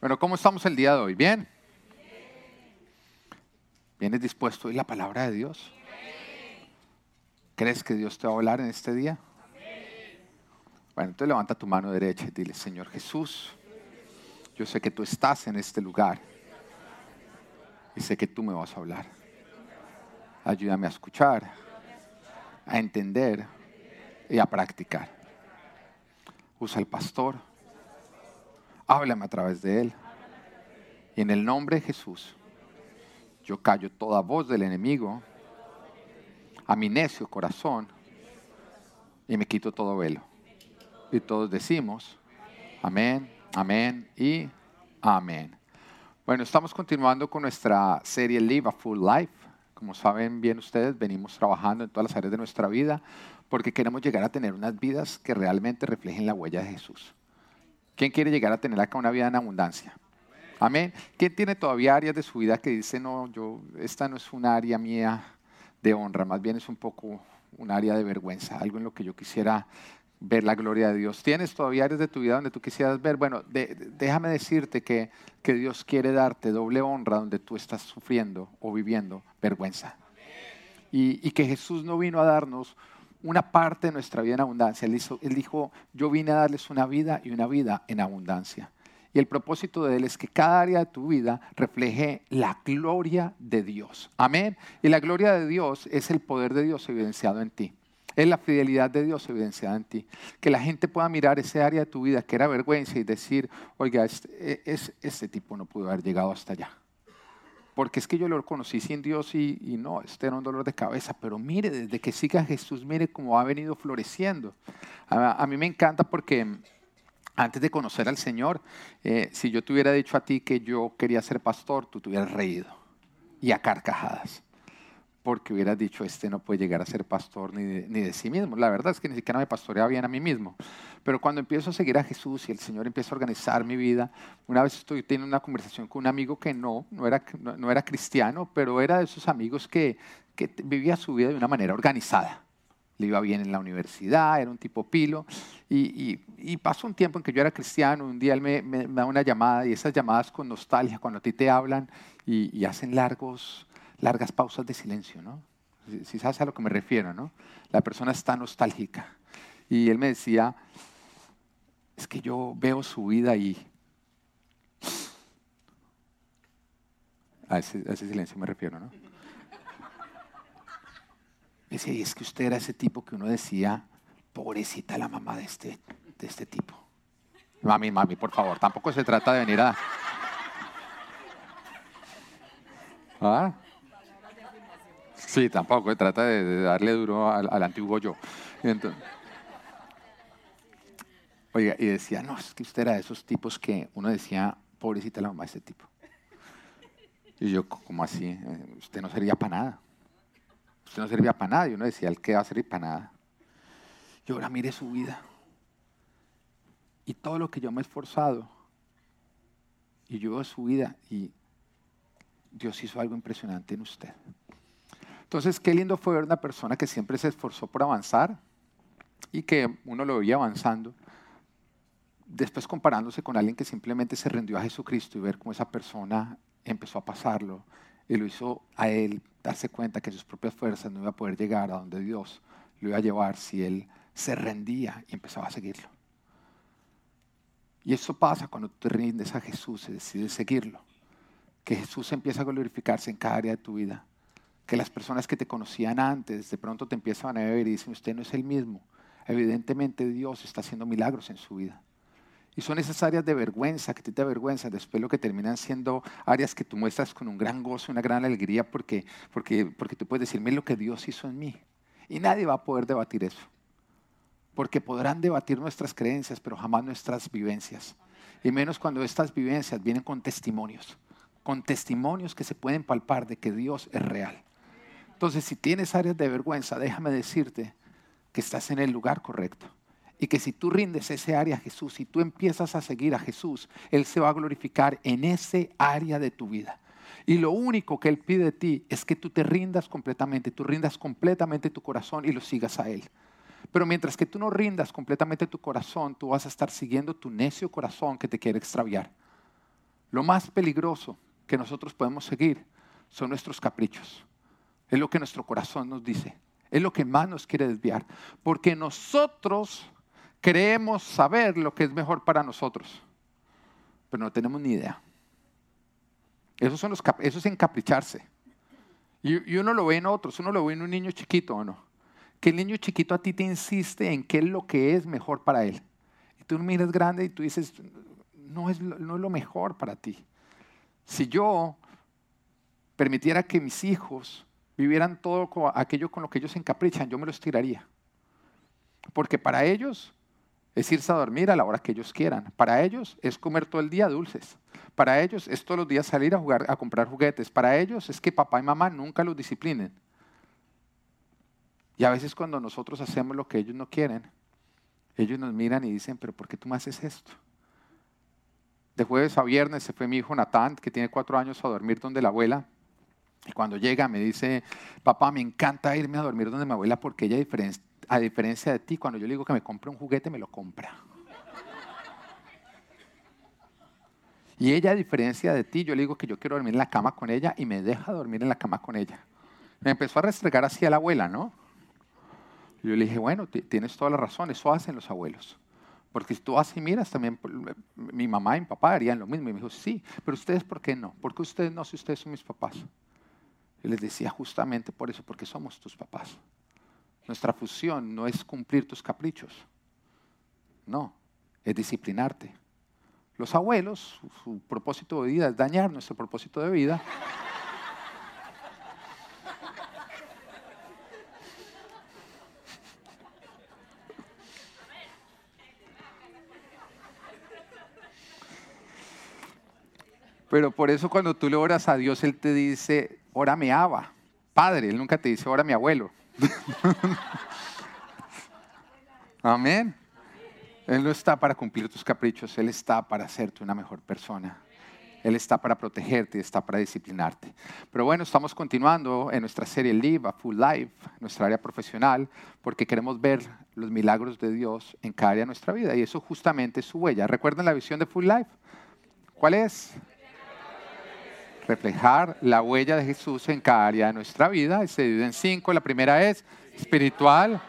Bueno, ¿cómo estamos el día de hoy? ¿Bien? ¿Vienes dispuesto a oír la palabra de Dios? ¿Crees que Dios te va a hablar en este día? Bueno, entonces levanta tu mano derecha y dile, Señor Jesús, yo sé que tú estás en este lugar y sé que tú me vas a hablar. Ayúdame a escuchar, a entender y a practicar. Usa el pastor háblame a través de él. Y en el nombre de Jesús, yo callo toda voz del enemigo a mi necio corazón y me quito todo velo. Y todos decimos, amén, amén y amén. Bueno, estamos continuando con nuestra serie Live a Full Life. Como saben bien ustedes, venimos trabajando en todas las áreas de nuestra vida porque queremos llegar a tener unas vidas que realmente reflejen la huella de Jesús. ¿Quién quiere llegar a tener acá una vida en abundancia? Amén. ¿Quién tiene todavía áreas de su vida que dice, no, yo, esta no es un área mía de honra, más bien es un poco un área de vergüenza, algo en lo que yo quisiera ver la gloria de Dios. ¿Tienes todavía áreas de tu vida donde tú quisieras ver? Bueno, déjame decirte que, que Dios quiere darte doble honra donde tú estás sufriendo o viviendo vergüenza. Y, y que Jesús no vino a darnos una parte de nuestra vida en abundancia. Él, dijo, yo vine a darles una vida y una vida en abundancia. Y el propósito de Él es que cada área de tu vida refleje la gloria de Dios. Amén. Y la gloria de Dios es el poder de Dios evidenciado en ti. Es la fidelidad de Dios evidenciada en ti. Que la gente pueda mirar ese área de tu vida que era vergüenza y decir, oiga, este, este tipo no pudo haber llegado hasta allá porque es que yo lo conocí sin Dios y, no, este era un dolor de cabeza, pero mire, desde que siga Jesús, mire cómo ha venido floreciendo. A, mí me encanta porque antes de conocer al Señor, eh, si yo te hubiera dicho a ti que yo quería ser pastor, tú te hubieras reído y a carcajadas porque hubieras dicho, este no puede llegar a ser pastor ni de, ni de sí mismo. La verdad es que ni siquiera me pastoreaba bien a mí mismo. Pero cuando empiezo a seguir a Jesús y el Señor empieza a organizar mi vida, una vez estoy teniendo una conversación con un amigo que no, no era, no, era cristiano, pero era de esos amigos que, que vivía su vida de una manera organizada. Le iba bien en la universidad, era un tipo pilo. Y, y, pasó un tiempo en que yo era cristiano, un día él me, me, da una llamada y esas llamadas con nostalgia, cuando a ti te hablan y, y hacen largos largas pausas de silencio, ¿no? Si, sabes a lo que me refiero, ¿no? La persona está nostálgica. Y él me decía, es que yo veo su vida y... A ese, silencio me refiero, ¿no? Me decía, y es que usted era ese tipo que uno decía, pobrecita la mamá de este, de este tipo. Mami, mami, por favor, tampoco se trata de venir a... ¿Ah? Sí, tampoco, trata de, darle duro al, antiguo yo. oiga, y decía, no, es que usted era de esos tipos que uno decía, pobrecita la mamá de este tipo. Y yo, ¿cómo así? Eh, usted no servía para nada. Usted no servía para nada. Y uno decía, ¿el qué va a servir para nada? Y ahora mire su vida. Y todo lo que yo me he esforzado. Y yo veo su vida y Dios hizo algo impresionante en usted. Entonces, qué lindo fue ver una persona que siempre se esforzó por avanzar y que uno lo veía avanzando. Después comparándose con alguien que simplemente se rindió a Jesucristo y ver cómo esa persona empezó a pasarlo y lo hizo a él darse cuenta que sus propias fuerzas no iba a poder llegar a donde Dios lo iba a llevar si él se rendía y empezaba a seguirlo. Y eso pasa cuando te rindes a Jesús y decides seguirlo. Que Jesús empieza a glorificarse en cada área de tu vida que las personas que te conocían antes de pronto te empiezan a ver y dicen, usted no es el mismo. Evidentemente Dios está haciendo milagros en su vida. Y son esas áreas de vergüenza que te da vergüenza, después lo que terminan siendo áreas que tú muestras con un gran gozo, una gran alegría, porque, porque, porque tú puedes decirme lo que Dios hizo en mí. Y nadie va a poder debatir eso. Porque podrán debatir nuestras creencias, pero jamás nuestras vivencias. Y menos cuando estas vivencias vienen con testimonios, con testimonios que se pueden palpar de que Dios es real. Entonces, si tienes áreas de vergüenza, déjame decirte que estás en el lugar correcto. Y que si tú rindes ese área a Jesús, y tú empiezas a seguir a Jesús, Él se va a glorificar en ese área de tu vida. Y lo único que Él pide de ti es que tú te rindas completamente, tú rindas completamente tu corazón y lo sigas a Él. Pero mientras que tú no rindas completamente tu corazón, tú vas a estar siguiendo tu necio corazón que te quiere extraviar. lo más peligroso que nosotros podemos seguir son nuestros caprichos. Es lo que nuestro corazón nos dice. Es lo que más nos quiere desviar. Porque nosotros creemos saber lo que es mejor para nosotros. Pero no tenemos ni idea. Eso, son los, es encapricharse. Y, y uno lo ve en otros. Uno lo ve en un niño chiquito o no. Que el niño chiquito a ti te insiste en qué es lo que es mejor para él. Y tú miras grande y tú dices, no es, no es lo mejor para ti. Si yo permitiera que mis hijos vivieran todo aquello con lo que ellos se encaprichan, yo me los tiraría. Porque para ellos es irse a dormir a la hora que ellos quieran. Para ellos es comer todo el día dulces. Para ellos es todos los días salir a jugar, a comprar juguetes. Para ellos es que papá y mamá nunca los disciplinen. Y a veces cuando nosotros hacemos lo que ellos no quieren, ellos nos miran y dicen, pero ¿por qué tú me haces esto? De jueves a viernes se fue mi hijo Natán, que tiene cuatro años, a dormir donde la abuela. Y cuando llega me dice, papá, me encanta irme a dormir donde mi abuela porque ella, a diferencia de ti, cuando yo le digo que me compre un juguete, me lo compra. Y ella, a diferencia de ti, yo le digo que yo quiero dormir en la cama con ella y me deja dormir en la cama con ella. Me empezó a restregar así a la abuela, ¿no? yo le dije, bueno, tienes toda la razón, eso hacen los abuelos. Porque si tú así miras, también mi mamá y mi papá harían lo mismo. Y me dijo, sí, pero ustedes, ¿por qué no? ¿Por qué ustedes no si ustedes son mis papás? Y les decía justamente por eso, porque somos tus papás. Nuestra fusión no es cumplir tus caprichos, no, es disciplinarte. Los abuelos, su, propósito de vida es dañar nuestro propósito de vida. Pero por eso cuando tú le oras a Dios, Él te dice, ora mi Abba, Padre. Él nunca te dice, ora mi abuelo. Amén. Él no está para cumplir tus caprichos, Él está para hacerte una mejor persona. Él está para protegerte y está para disciplinarte. Pero bueno, estamos continuando en nuestra serie Live, a Full Life, nuestra área profesional, porque queremos ver los milagros de Dios en cada área de nuestra vida. Y eso justamente es su huella. ¿Recuerdan la visión de Full Life? ¿Cuál es? Reflejar la huella de Jesús en cada área de nuestra vida. Se divide en cinco. La primera es espiritual,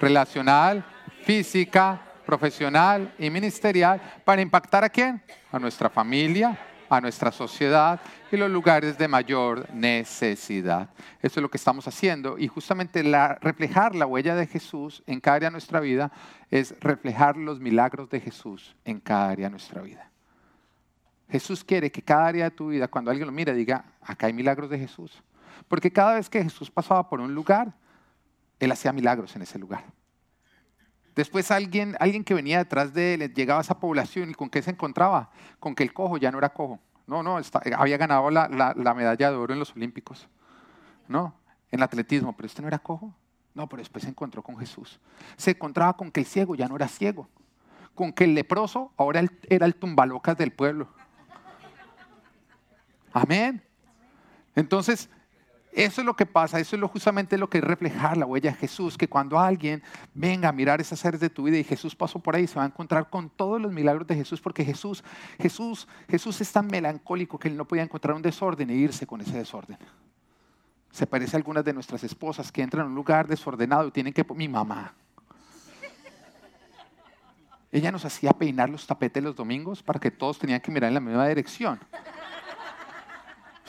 relacional, física, profesional y ministerial. ¿Para impactar a quién? A nuestra familia, a nuestra sociedad y los lugares de mayor necesidad. Eso es lo que estamos haciendo y justamente la, reflejar la huella de Jesús en cada área de nuestra vida es reflejar los milagros de Jesús en cada área de nuestra vida. Jesús quiere que cada área de tu vida, cuando alguien lo mire, diga, acá hay milagros de Jesús. Porque cada vez que Jesús pasaba por un lugar, Él hacía milagros en ese lugar. Después alguien, alguien que venía detrás de él llegaba a esa población y con qué se encontraba? Con que el cojo ya no era cojo. No, no, había ganado la, la, medalla de oro en los Olímpicos. No, en atletismo, pero este no era cojo. No, pero después se encontró con Jesús. Se encontraba con que el ciego ya no era ciego. Con que el leproso ahora era el tumbalocas del pueblo. Amén. Entonces, eso es lo que pasa, eso es lo, justamente lo que es reflejar la huella de Jesús, que cuando alguien venga a mirar esas áreas de tu vida y Jesús pasó por ahí, se va a encontrar con todos los milagros de Jesús, porque Jesús, Jesús, Jesús es tan melancólico que él no podía encontrar un desorden e irse con ese desorden. Se parece a algunas de nuestras esposas que entran a un lugar desordenado y tienen que... Mi mamá. Ella nos hacía peinar los tapetes los domingos para que todos tenían que mirar en la misma dirección.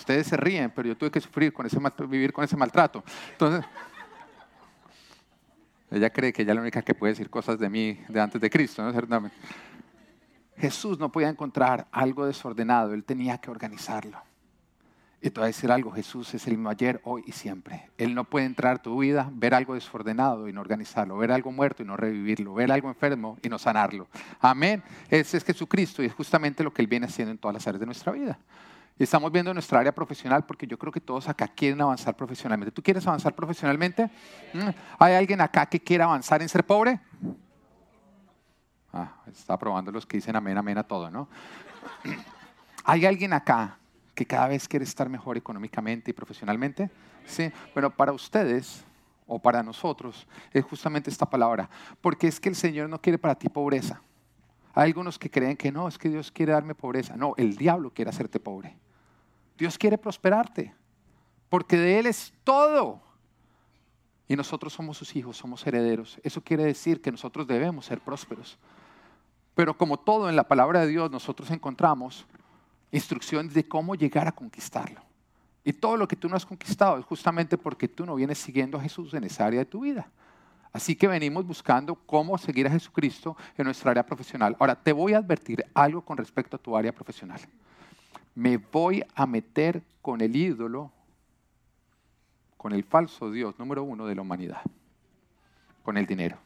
Ustedes se ríen, pero yo tuve que sufrir con ese vivir con ese maltrato. Entonces, ella cree que ella es la única que puede decir cosas de mí de antes de Cristo, ¿no? Jesús no podía encontrar algo desordenado, él tenía que organizarlo. Y te voy a decir algo, Jesús es el mismo ayer, hoy y siempre. Él no puede entrar a tu vida, ver algo desordenado y no organizarlo, ver algo muerto y no revivirlo, ver algo enfermo y no sanarlo. Amén. Ese es Jesucristo y es justamente lo que Él viene haciendo en todas las áreas de nuestra vida. Estamos viendo nuestra área profesional porque yo creo que todos acá quieren avanzar profesionalmente. ¿Tú quieres avanzar profesionalmente? Mm. ¿Hay alguien acá que quiera avanzar en ser pobre? Ah, está probando los que dicen amén, amén a todo, ¿no? ¿Hay alguien acá que cada vez quiere estar mejor económicamente y profesionalmente? Sí. Bueno, para ustedes o para nosotros es justamente esta palabra. Porque es que el Señor no quiere para ti pobreza. Hay algunos que creen que no, es que Dios quiere darme pobreza. No, el diablo quiere hacerte pobre. Dios quiere prosperarte, porque de Él es todo. Y nosotros somos sus hijos, somos herederos. Eso quiere decir que nosotros debemos ser prósperos. Pero como todo en la palabra de Dios, nosotros encontramos instrucciones de cómo llegar a conquistarlo. Y todo lo que tú no has conquistado es justamente porque tú no vienes siguiendo a Jesús en esa área de tu vida. Así que venimos buscando cómo seguir a Jesucristo en nuestra área profesional. Ahora, te voy a advertir algo con respecto a tu área profesional. Me voy a meter con el ídolo, con el falso Dios número uno de la humanidad, con el dinero.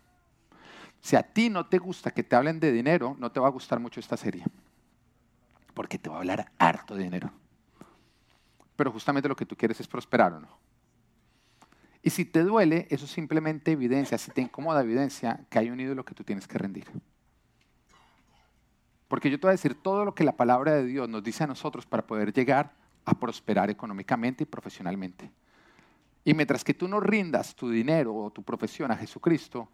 Si a ti no te gusta que te hablen de dinero, no te va a gustar mucho esta serie, porque te va a hablar harto de dinero. Pero justamente lo que tú quieres es prosperar o no. Y si te duele, eso simplemente evidencia, si te incomoda, evidencia que hay un ídolo que tú tienes que rendir. Porque yo te voy a decir todo lo que la palabra de Dios nos dice a nosotros para poder llegar a prosperar económicamente y profesionalmente. Y mientras que tú no rindas tu dinero o tu profesión a Jesucristo,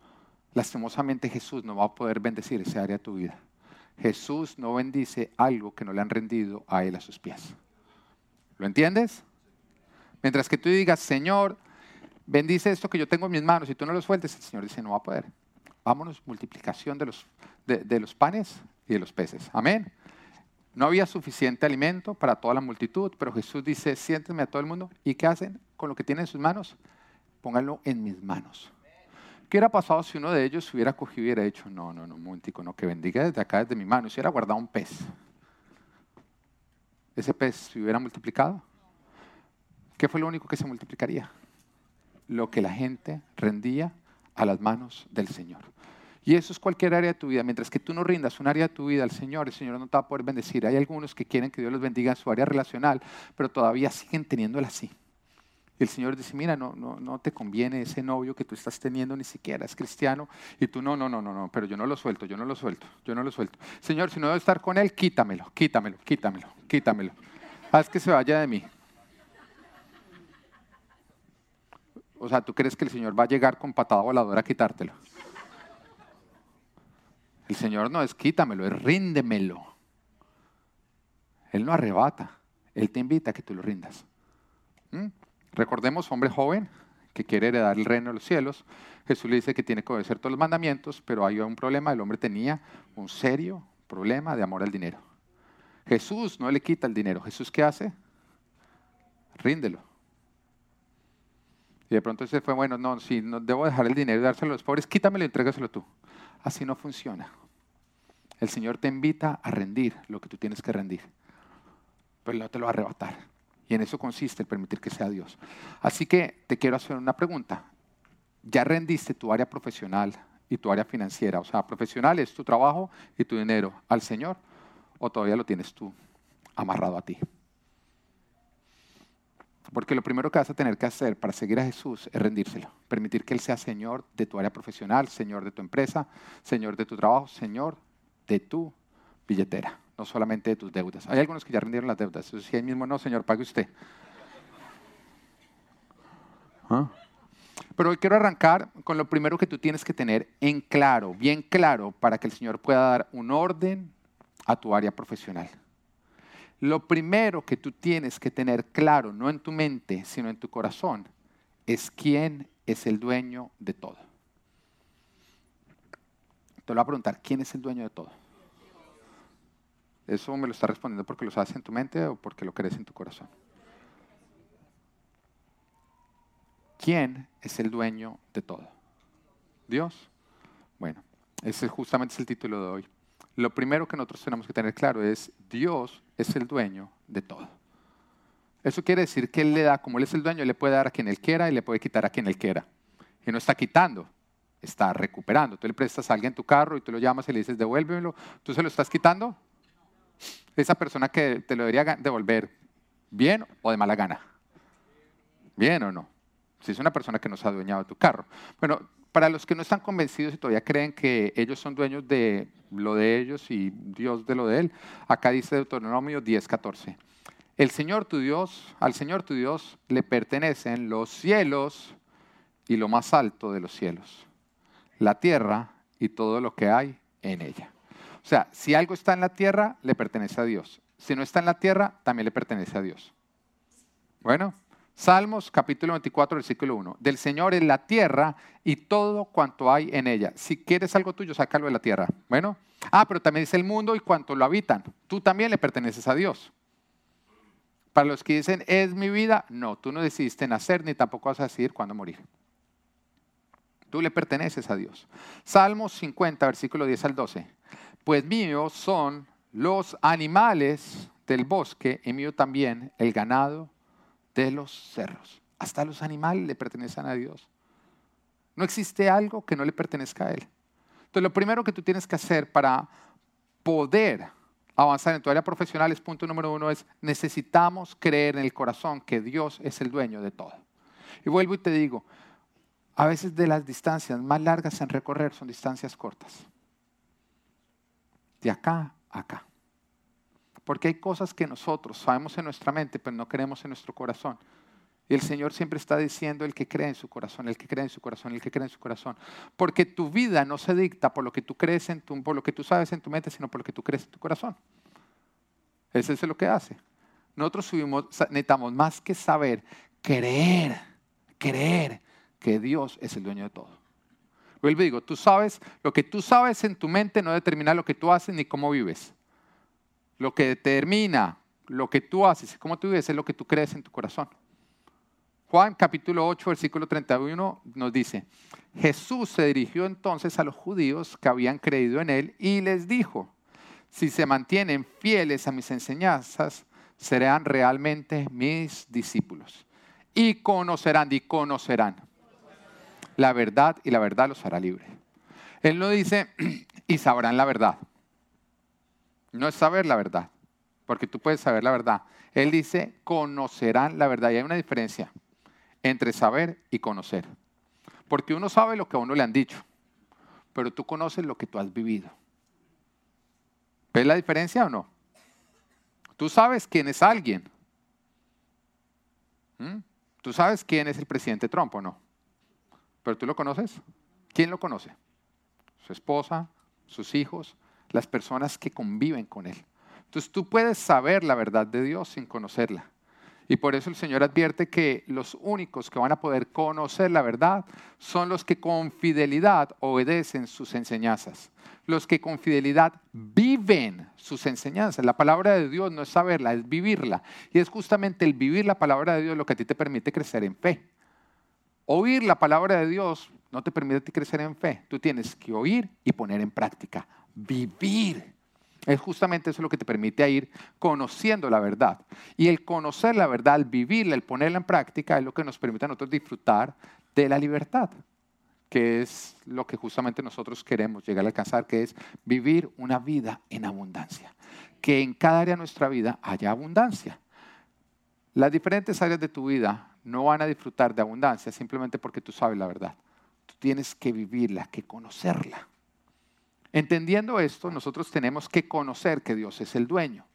lastimosamente Jesús no va a poder bendecir ese área de tu vida. Jesús no bendice algo que no le han rendido a Él a sus pies. ¿Lo entiendes? Mientras que tú digas, Señor, bendice esto que yo tengo en mis manos y tú no lo sueltes, el Señor dice, no va a poder. Vámonos, multiplicación de los, de, los panes y de los peces. Amén. No había suficiente alimento para toda la multitud, pero Jesús dice, siéntenme a todo el mundo. ¿Y qué hacen con lo que tienen en sus manos? Pónganlo en mis manos. ¿Qué hubiera pasado si uno de ellos hubiera cogido y hubiera dicho, no, no, no, montico, no, que bendiga desde acá, desde mi mano, si hubiera guardado un pez? ¿Ese pez se hubiera multiplicado? ¿Qué fue lo único que se multiplicaría? lo que la gente rendía a las manos del Señor. Y eso es cualquier área de tu vida. Mientras que tú no rindas un área de tu vida al Señor, el Señor no te va a poder bendecir. Hay algunos que quieren que Dios los bendiga en su área relacional, pero todavía siguen teniéndola así. Y el Señor dice, mira, no, no, no te conviene ese novio que tú estás teniendo ni siquiera, es cristiano. Y tú, no, no, no, no, no, pero yo no lo suelto, yo no lo suelto, yo no lo suelto. Señor, si no debo estar con él, quítamelo, quítamelo, quítamelo, quítamelo. Haz que se vaya de mí. O sea, ¿tú crees que el Señor va a llegar con patada voladora a quitártelo? El Señor no es quítamelo, es ríndemelo. Él no arrebata, Él te invita a que tú lo rindas. ¿Mm? Recordemos, hombre joven que quiere heredar el reino de los cielos, Jesús le dice que tiene que obedecer todos los mandamientos, pero hay un problema, el hombre tenía un serio problema de amor al dinero. Jesús no le quita el dinero, Jesús ¿qué hace? Ríndelo. Y de pronto se fue, bueno, no, si no debo dejar el dinero y dárselo a los pobres, quítamelo y entrégaselo tú. Así no funciona. El Señor te invita a rendir lo que tú tienes que rendir, pero no te lo va a arrebatar. Y en eso consiste el permitir que sea Dios. Así que te quiero hacer una pregunta. ¿Ya rendiste tu área profesional y tu área financiera? O sea, profesional es tu trabajo y tu dinero al Señor, o todavía lo tienes tú amarrado a ti. Porque lo primero que vas a tener que hacer para seguir a Jesús es rendírselo, permitir que Él sea Señor de tu área profesional, Señor de tu empresa, Señor de tu trabajo, Señor de tu billetera, no solamente de tus deudas. Hay algunos que ya rendieron las deudas, eso sí, ahí mismo no, Señor, pague usted. ¿Ah? Pero hoy quiero arrancar con lo primero que tú tienes que tener en claro, bien claro, para que el Señor pueda dar un orden a tu área profesional. Lo primero que tú tienes que tener claro, no en tu mente, sino en tu corazón, es quién es el dueño de todo. Te lo voy a preguntar, ¿quién es el dueño de todo? ¿Eso me lo está respondiendo porque lo sabes en tu mente o porque lo crees en tu corazón? ¿Quién es el dueño de todo? ¿Dios? Bueno, ese justamente es el título de hoy lo primero que nosotros tenemos que tener claro es Dios es el dueño de todo. Eso quiere decir que Él le da, como Él es el dueño, le puede dar a quien Él quiera y le puede quitar a quien Él quiera. Y no está quitando, está recuperando. Tú le prestas a alguien tu carro y tú lo llamas y le dices, devuélvemelo. ¿Tú se lo estás quitando? Esa persona que te lo debería devolver, ¿bien o de mala gana? ¿Bien o no? Si es una persona que no se ha adueñado de tu carro. Bueno, para los que no están convencidos y todavía creen que ellos son dueños de lo de ellos y Dios de lo de él, acá dice Deuteronomio 10:14. El Señor tu Dios, al Señor tu Dios le pertenecen los cielos y lo más alto de los cielos, la tierra y todo lo que hay en ella. O sea, si algo está en la tierra, le pertenece a Dios. Si no está en la tierra, también le pertenece a Dios. Bueno, Salmos capítulo 24, versículo 1. Del Señor es la tierra y todo cuanto hay en ella. Si quieres algo tuyo, sácalo de la tierra. Bueno. Ah, pero también dice el mundo y cuanto lo habitan. Tú también le perteneces a Dios. Para los que dicen, es mi vida, no, tú no decidiste nacer ni tampoco vas a decidir cuándo morir. Tú le perteneces a Dios. Salmos 50, versículo 10 al 12. Pues míos son los animales del bosque y mío también el ganado de los cerros. Hasta los animales le pertenecen a Dios. No existe algo que no le pertenezca a Él. Entonces, lo primero que tú tienes que hacer para poder avanzar en tu área profesional es punto número uno, es necesitamos creer en el corazón que Dios es el dueño de todo. Y vuelvo y te digo, a veces de las distancias más largas en recorrer son distancias cortas. De acá a acá. Porque hay cosas que nosotros sabemos en nuestra mente, pero no creemos en nuestro corazón. Y el Señor siempre está diciendo el que cree en su corazón, el que cree en su corazón, el que cree en su corazón. Porque tu vida no se dicta por lo que tú crees en tu, por lo que tú sabes en tu mente, sino por lo que tú crees en tu corazón. Eso es lo que hace. Nosotros subimos, necesitamos más que saber, creer, creer que Dios es el dueño de todo. Vuelvo y digo, tú sabes, lo que tú sabes en tu mente no determina lo que tú haces ni cómo vives. Lo que determina lo que tú haces cómo tú vives es lo que tú crees en tu corazón. Juan capítulo 8, versículo 31 nos dice, Jesús se dirigió entonces a los judíos que habían creído en él y les dijo, si se mantienen fieles a mis enseñanzas, serán realmente mis discípulos. Y conocerán, y conocerán la verdad y la verdad los hará libre. Él no dice, y sabrán la verdad. No es saber la verdad, porque tú puedes saber la verdad. Él dice, conocerán la verdad. Y hay una diferencia entre saber y conocer. Porque uno sabe lo que a uno le han dicho, pero tú conoces lo que tú has vivido. ¿Ves la diferencia o no? Tú sabes quién es alguien. ¿Mm? Tú sabes quién es el presidente Trump o no. Pero tú lo conoces. ¿Quién lo conoce? Su esposa, sus hijos, las personas que conviven con él. Entonces tú puedes saber la verdad de Dios sin conocerla. Y por eso el Señor advierte que los únicos que van a poder conocer la verdad son los que con fidelidad obedecen sus enseñanzas, los que con fidelidad viven sus enseñanzas. La palabra de Dios no es saberla, es vivirla. Y es justamente el vivir la palabra de Dios lo que a ti te permite crecer en fe. Oír la palabra de Dios no te permite crecer en fe. Tú tienes que oír y poner en práctica, vivir es justamente eso lo que te permite ir conociendo la verdad. Y el conocer la verdad, el vivirla, el ponerla en práctica, es lo que nos permite a nosotros disfrutar de la libertad, que es lo que justamente nosotros queremos llegar a alcanzar, que es vivir una vida en abundancia. Que en cada área de nuestra vida haya abundancia. Las diferentes áreas de tu vida no van a disfrutar de abundancia simplemente porque tú sabes la verdad. Tú tienes que vivirla, que conocerla. Entendiendo esto, nosotros tenemos que conocer que Dios es el dueño.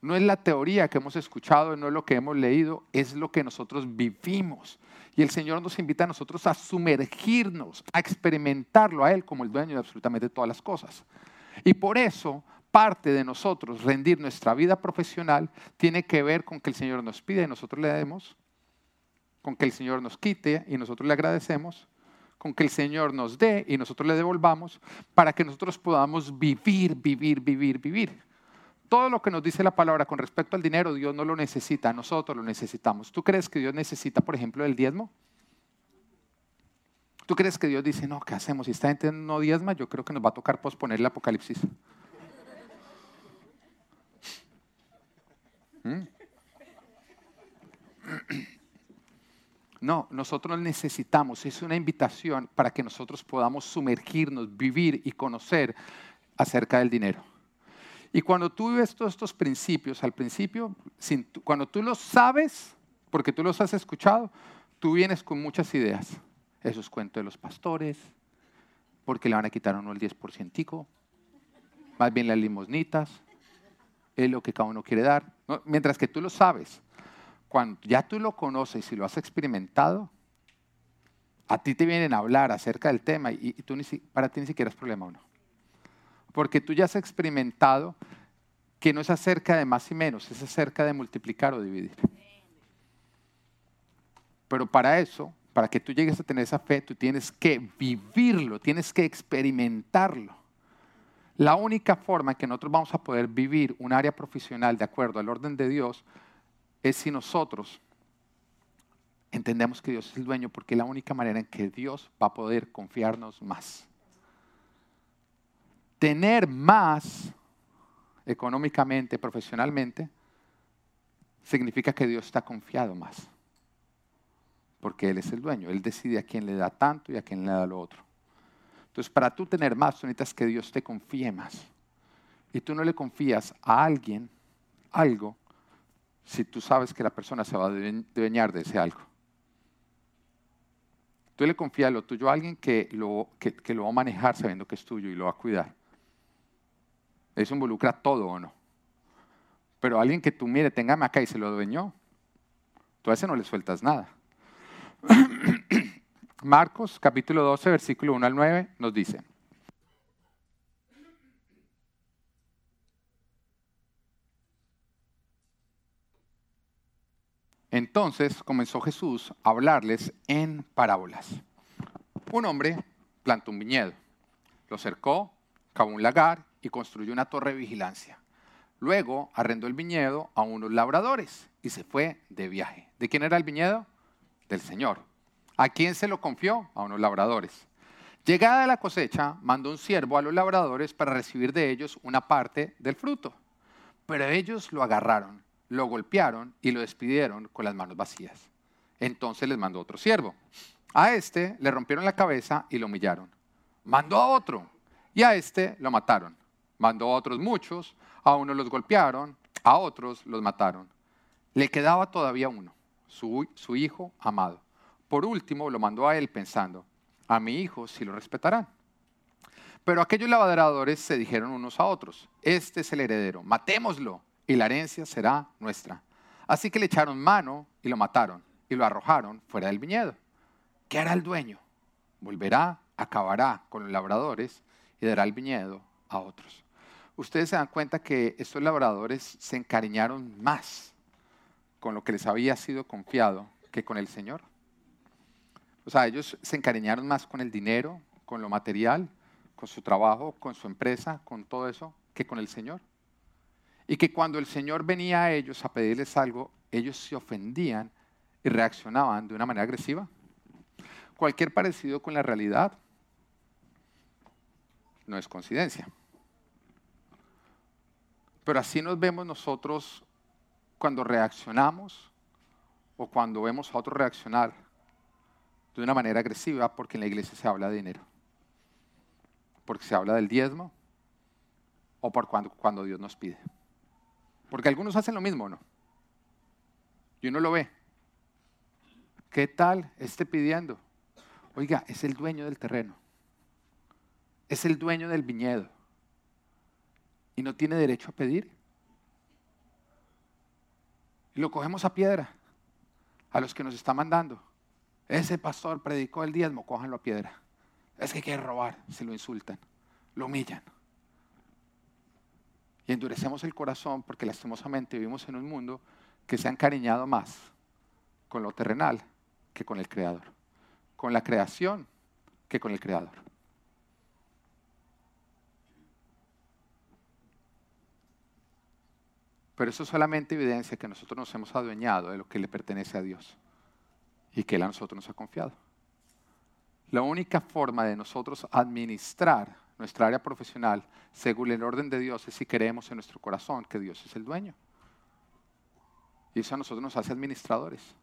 No es la teoría que hemos escuchado, no es lo que hemos leído, es lo que nosotros vivimos. Y el Señor nos invita a nosotros a sumergirnos, a experimentarlo a Él como el dueño de absolutamente todas las cosas. Y por eso parte de nosotros rendir nuestra vida profesional tiene que ver con que el Señor nos pide y nosotros le demos, con que el Señor nos quite y nosotros le agradecemos, con que el Señor nos dé y nosotros le devolvamos para que nosotros podamos vivir, vivir, vivir, vivir. Todo lo que nos dice la palabra con respecto al dinero, Dios no lo necesita, nosotros lo necesitamos. ¿Tú crees que Dios necesita, por ejemplo, el diezmo? ¿Tú crees que Dios dice, no, ¿qué hacemos? Si esta gente no diezma, yo creo que nos va a tocar posponer el apocalipsis. ¿Mm? No, nosotros necesitamos, es una invitación para que nosotros podamos sumergirnos, vivir y conocer acerca del dinero. Y cuando tú ves todos estos principios, al principio, cuando tú los sabes, porque tú los has escuchado, tú vienes con muchas ideas. Esos cuentos de los pastores, porque le van a quitar a uno el 10%, más bien las limosnitas, es lo que cada uno quiere dar. Mientras que tú lo sabes, cuando ya tú lo conoces y lo has experimentado, a ti te vienen a hablar acerca del tema y, tú para ti ni siquiera es problema uno. Porque tú ya has experimentado que no es acerca de más y menos, es acerca de multiplicar o dividir. Pero para eso, para que tú llegues a tener esa fe, tú tienes que vivirlo, tienes que experimentarlo. La única forma en que nosotros vamos a poder vivir un área profesional de acuerdo al orden de Dios es si nosotros entendemos que Dios es el dueño, porque es la única manera en que Dios va a poder confiarnos más. Tener más económicamente, profesionalmente, significa que Dios está confiado más. Porque Él es el dueño. Él decide a quién le da tanto y a quién le da lo otro. Entonces, para tú tener más, tú necesitas que Dios te confíe más. Y tú no le confías a alguien algo si tú sabes que la persona se va a dueñar de ese algo. Tú le confías lo tuyo a alguien que lo, que lo va a manejar sabiendo que es tuyo y lo va a cuidar. Eso involucra todo o no. Pero alguien que tú mire, téngame acá y se lo dueñó, tú a ese no le sueltas nada. Marcos capítulo 12, versículo 1 al 9 nos dice. Entonces comenzó Jesús a hablarles en parábolas. Un hombre plantó un viñedo, lo cercó, cavó un lagar y construyó una torre de vigilancia. Luego arrendó el viñedo a unos labradores y se fue de viaje. ¿De quién era el viñedo? Del Señor. ¿A quién se lo confió? A unos labradores. Llegada la cosecha, mandó un siervo a los labradores para recibir de ellos una parte del fruto. Pero ellos lo agarraron, lo golpearon y lo despidieron con las manos vacías. Entonces les mandó otro siervo. A este le rompieron la cabeza y lo humillaron. Mandó a otro y a este lo mataron. Mandó a otros muchos, a unos los golpearon, a otros los mataron. Le quedaba todavía uno, su, hijo amado. Por último lo mandó a él pensando, a mi hijo sí lo respetarán. Pero aquellos lavadradores se dijeron unos a otros, este es el heredero, matémoslo y la herencia será nuestra. Así que le echaron mano y lo mataron y lo arrojaron fuera del viñedo. ¿Qué hará el dueño? Volverá, acabará con los labradores y dará el viñedo a otros ustedes se dan cuenta que estos labradores se encariñaron más con lo que les había sido confiado que con el Señor. O sea, ellos se encariñaron más con el dinero, con lo material, con su trabajo, con su empresa, con todo eso, que con el Señor. Y que cuando el Señor venía a ellos a pedirles algo, ellos se ofendían y reaccionaban de una manera agresiva. Cualquier parecido con la realidad no es coincidencia. Pero así nos vemos nosotros cuando reaccionamos o cuando vemos a otros reaccionar de una manera agresiva porque en la iglesia se habla de dinero. Porque se habla del diezmo o por cuando, cuando Dios nos pide. Porque algunos hacen lo mismo, ¿no? Y uno lo ve. ¿Qué tal esté pidiendo? Oiga, es el dueño del terreno. Es el dueño del viñedo y no tiene derecho a pedir. Y lo cogemos a piedra, a los que nos está mandando. Ese pastor predicó el diezmo, cójanlo a piedra. Es que quiere robar, se lo insultan, lo humillan. Y endurecemos el corazón porque lastimosamente vivimos en un mundo que se ha encariñado más con lo terrenal que con el Creador. Con la creación que con el Creador. Pero eso solamente evidencia que nosotros nos hemos adueñado de lo que le pertenece a Dios y que Él a nosotros nos ha confiado. La única forma de nosotros administrar nuestra área profesional según el orden de Dios es si creemos en nuestro corazón que Dios es el dueño. Y eso a nosotros nos hace administradores.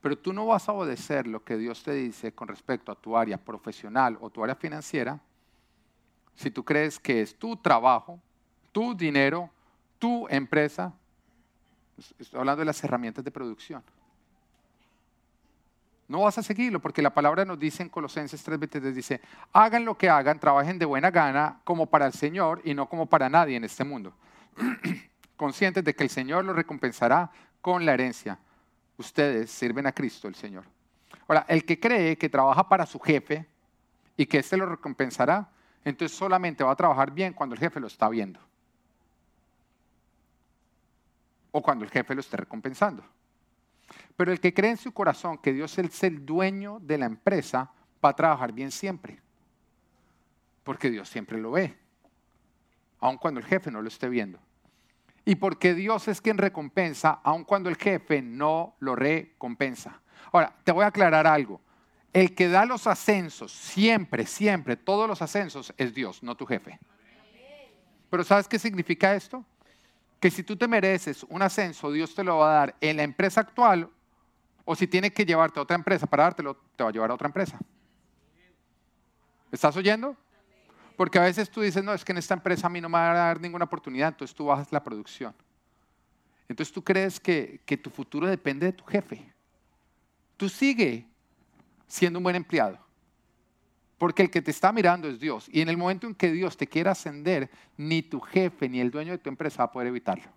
Pero tú no vas a obedecer lo que Dios te dice con respecto a tu área profesional o tu área financiera si tú crees que es tu trabajo, tu dinero, tu empresa, estoy hablando de las herramientas de producción. No vas a seguirlo porque la palabra nos dice en Colosenses 3:23, dice, hagan lo que hagan, trabajen de buena gana como para el Señor y no como para nadie en este mundo. Conscientes de que el Señor los recompensará con la herencia. Ustedes sirven a Cristo el Señor. Ahora, el que cree que trabaja para su jefe y que éste lo recompensará, entonces solamente va a trabajar bien cuando el jefe lo está viendo. O cuando el jefe lo esté recompensando. Pero el que cree en su corazón que Dios es el dueño de la empresa, va a trabajar bien siempre. Porque Dios siempre lo ve. Aun cuando el jefe no lo esté viendo. Y porque Dios es quien recompensa, aun cuando el jefe no lo recompensa. Ahora, te voy a aclarar algo. El que da los ascensos, siempre, siempre, todos los ascensos, es Dios, no tu jefe. Pero ¿sabes qué significa esto? Que si tú te mereces un ascenso, Dios te lo va a dar en la empresa actual, o si tiene que llevarte a otra empresa para dártelo, te va a llevar a otra empresa. ¿Estás oyendo? Porque a veces tú dices, no, es que en esta empresa a mí no me va a dar ninguna oportunidad, entonces tú bajas la producción. Entonces tú crees que, que tu futuro depende de tu jefe. Tú sigue siendo un buen empleado. Porque el que te está mirando es Dios. Y en el momento en que Dios te quiera ascender, ni tu jefe ni el dueño de tu empresa va a poder evitarlo.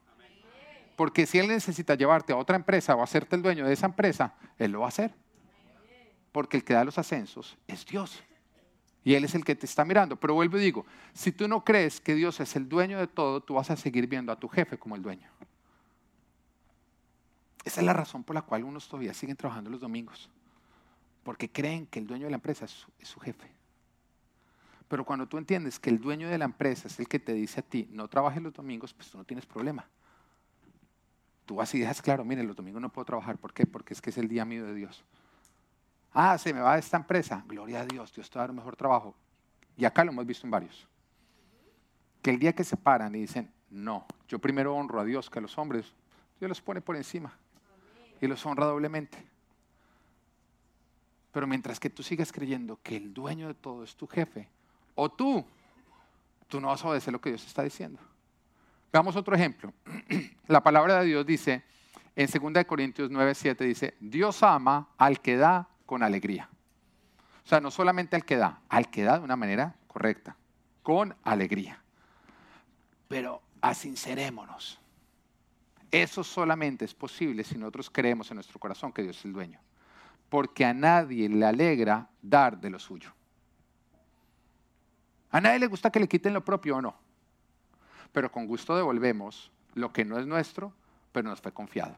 Porque si Él necesita llevarte a otra empresa o hacerte el dueño de esa empresa, Él lo va a hacer. Porque el que da los ascensos es Dios. Y Él es el que te está mirando. Pero vuelvo y digo, si tú no crees que Dios es el dueño de todo, tú vas a seguir viendo a tu jefe como el dueño. Esa es la razón por la cual unos todavía siguen trabajando los domingos porque creen que el dueño de la empresa es su, jefe. Pero cuando tú entiendes que el dueño de la empresa es el que te dice a ti, no trabajes los domingos, pues tú no tienes problema. Tú vas y dejas claro, mire, los domingos no puedo trabajar. ¿Por qué? Porque es que es el día mío de Dios. Ah, se me va esta empresa. Gloria a Dios, Dios te va a dar un mejor trabajo. Y acá lo hemos visto en varios. Que el día que se paran y dicen, no, yo primero honro a Dios que a los hombres, Dios los pone por encima. Y los honra doblemente. Pero mientras que tú sigas creyendo que el dueño de todo es tu jefe, o tú, tú no vas a obedecer lo que Dios está diciendo. Veamos otro ejemplo. La palabra de Dios dice, en 2 Corintios 9, 7, dice, Dios ama al que da con alegría. O sea, no solamente al que da, al que da de una manera correcta, con alegría. Pero asincerémonos. Eso solamente es posible si nosotros creemos en nuestro corazón que Dios es el dueño porque a nadie le alegra dar de lo suyo. A nadie le gusta que le quiten lo propio o no, pero con gusto devolvemos lo que no es nuestro, pero nos fue confiado.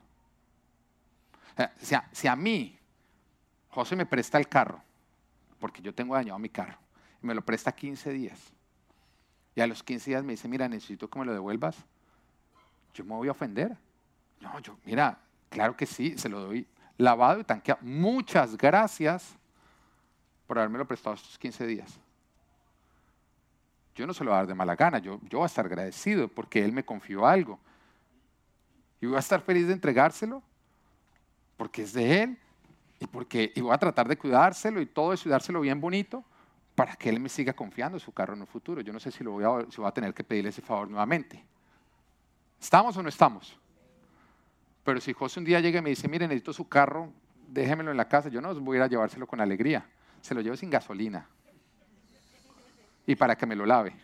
Si a mí José me presta el carro, porque yo tengo dañado mi carro, y me lo presta 15 días, y a los 15 días me dice, mira, necesito que me lo devuelvas, yo me voy a ofender. No, yo, mira, claro que sí, se lo doy lavado y tanqueado. Muchas gracias por haberme lo prestado estos 15 días. Yo no se lo voy a dar de mala gana, yo, voy a estar agradecido porque Él me confió algo. Y voy a estar feliz de entregárselo porque es de Él y, porque, voy a tratar de cuidárselo y todo eso y bien bonito para que Él me siga confiando su carro en el futuro. Yo no sé si, lo voy a, voy a tener que pedirle ese favor nuevamente. ¿Estamos o no estamos? Pero si José un día llega y me dice, mire, necesito su carro, déjemelo en la casa, yo no voy a ir a llevárselo con alegría. Se lo llevo sin gasolina. Y para que me lo lave.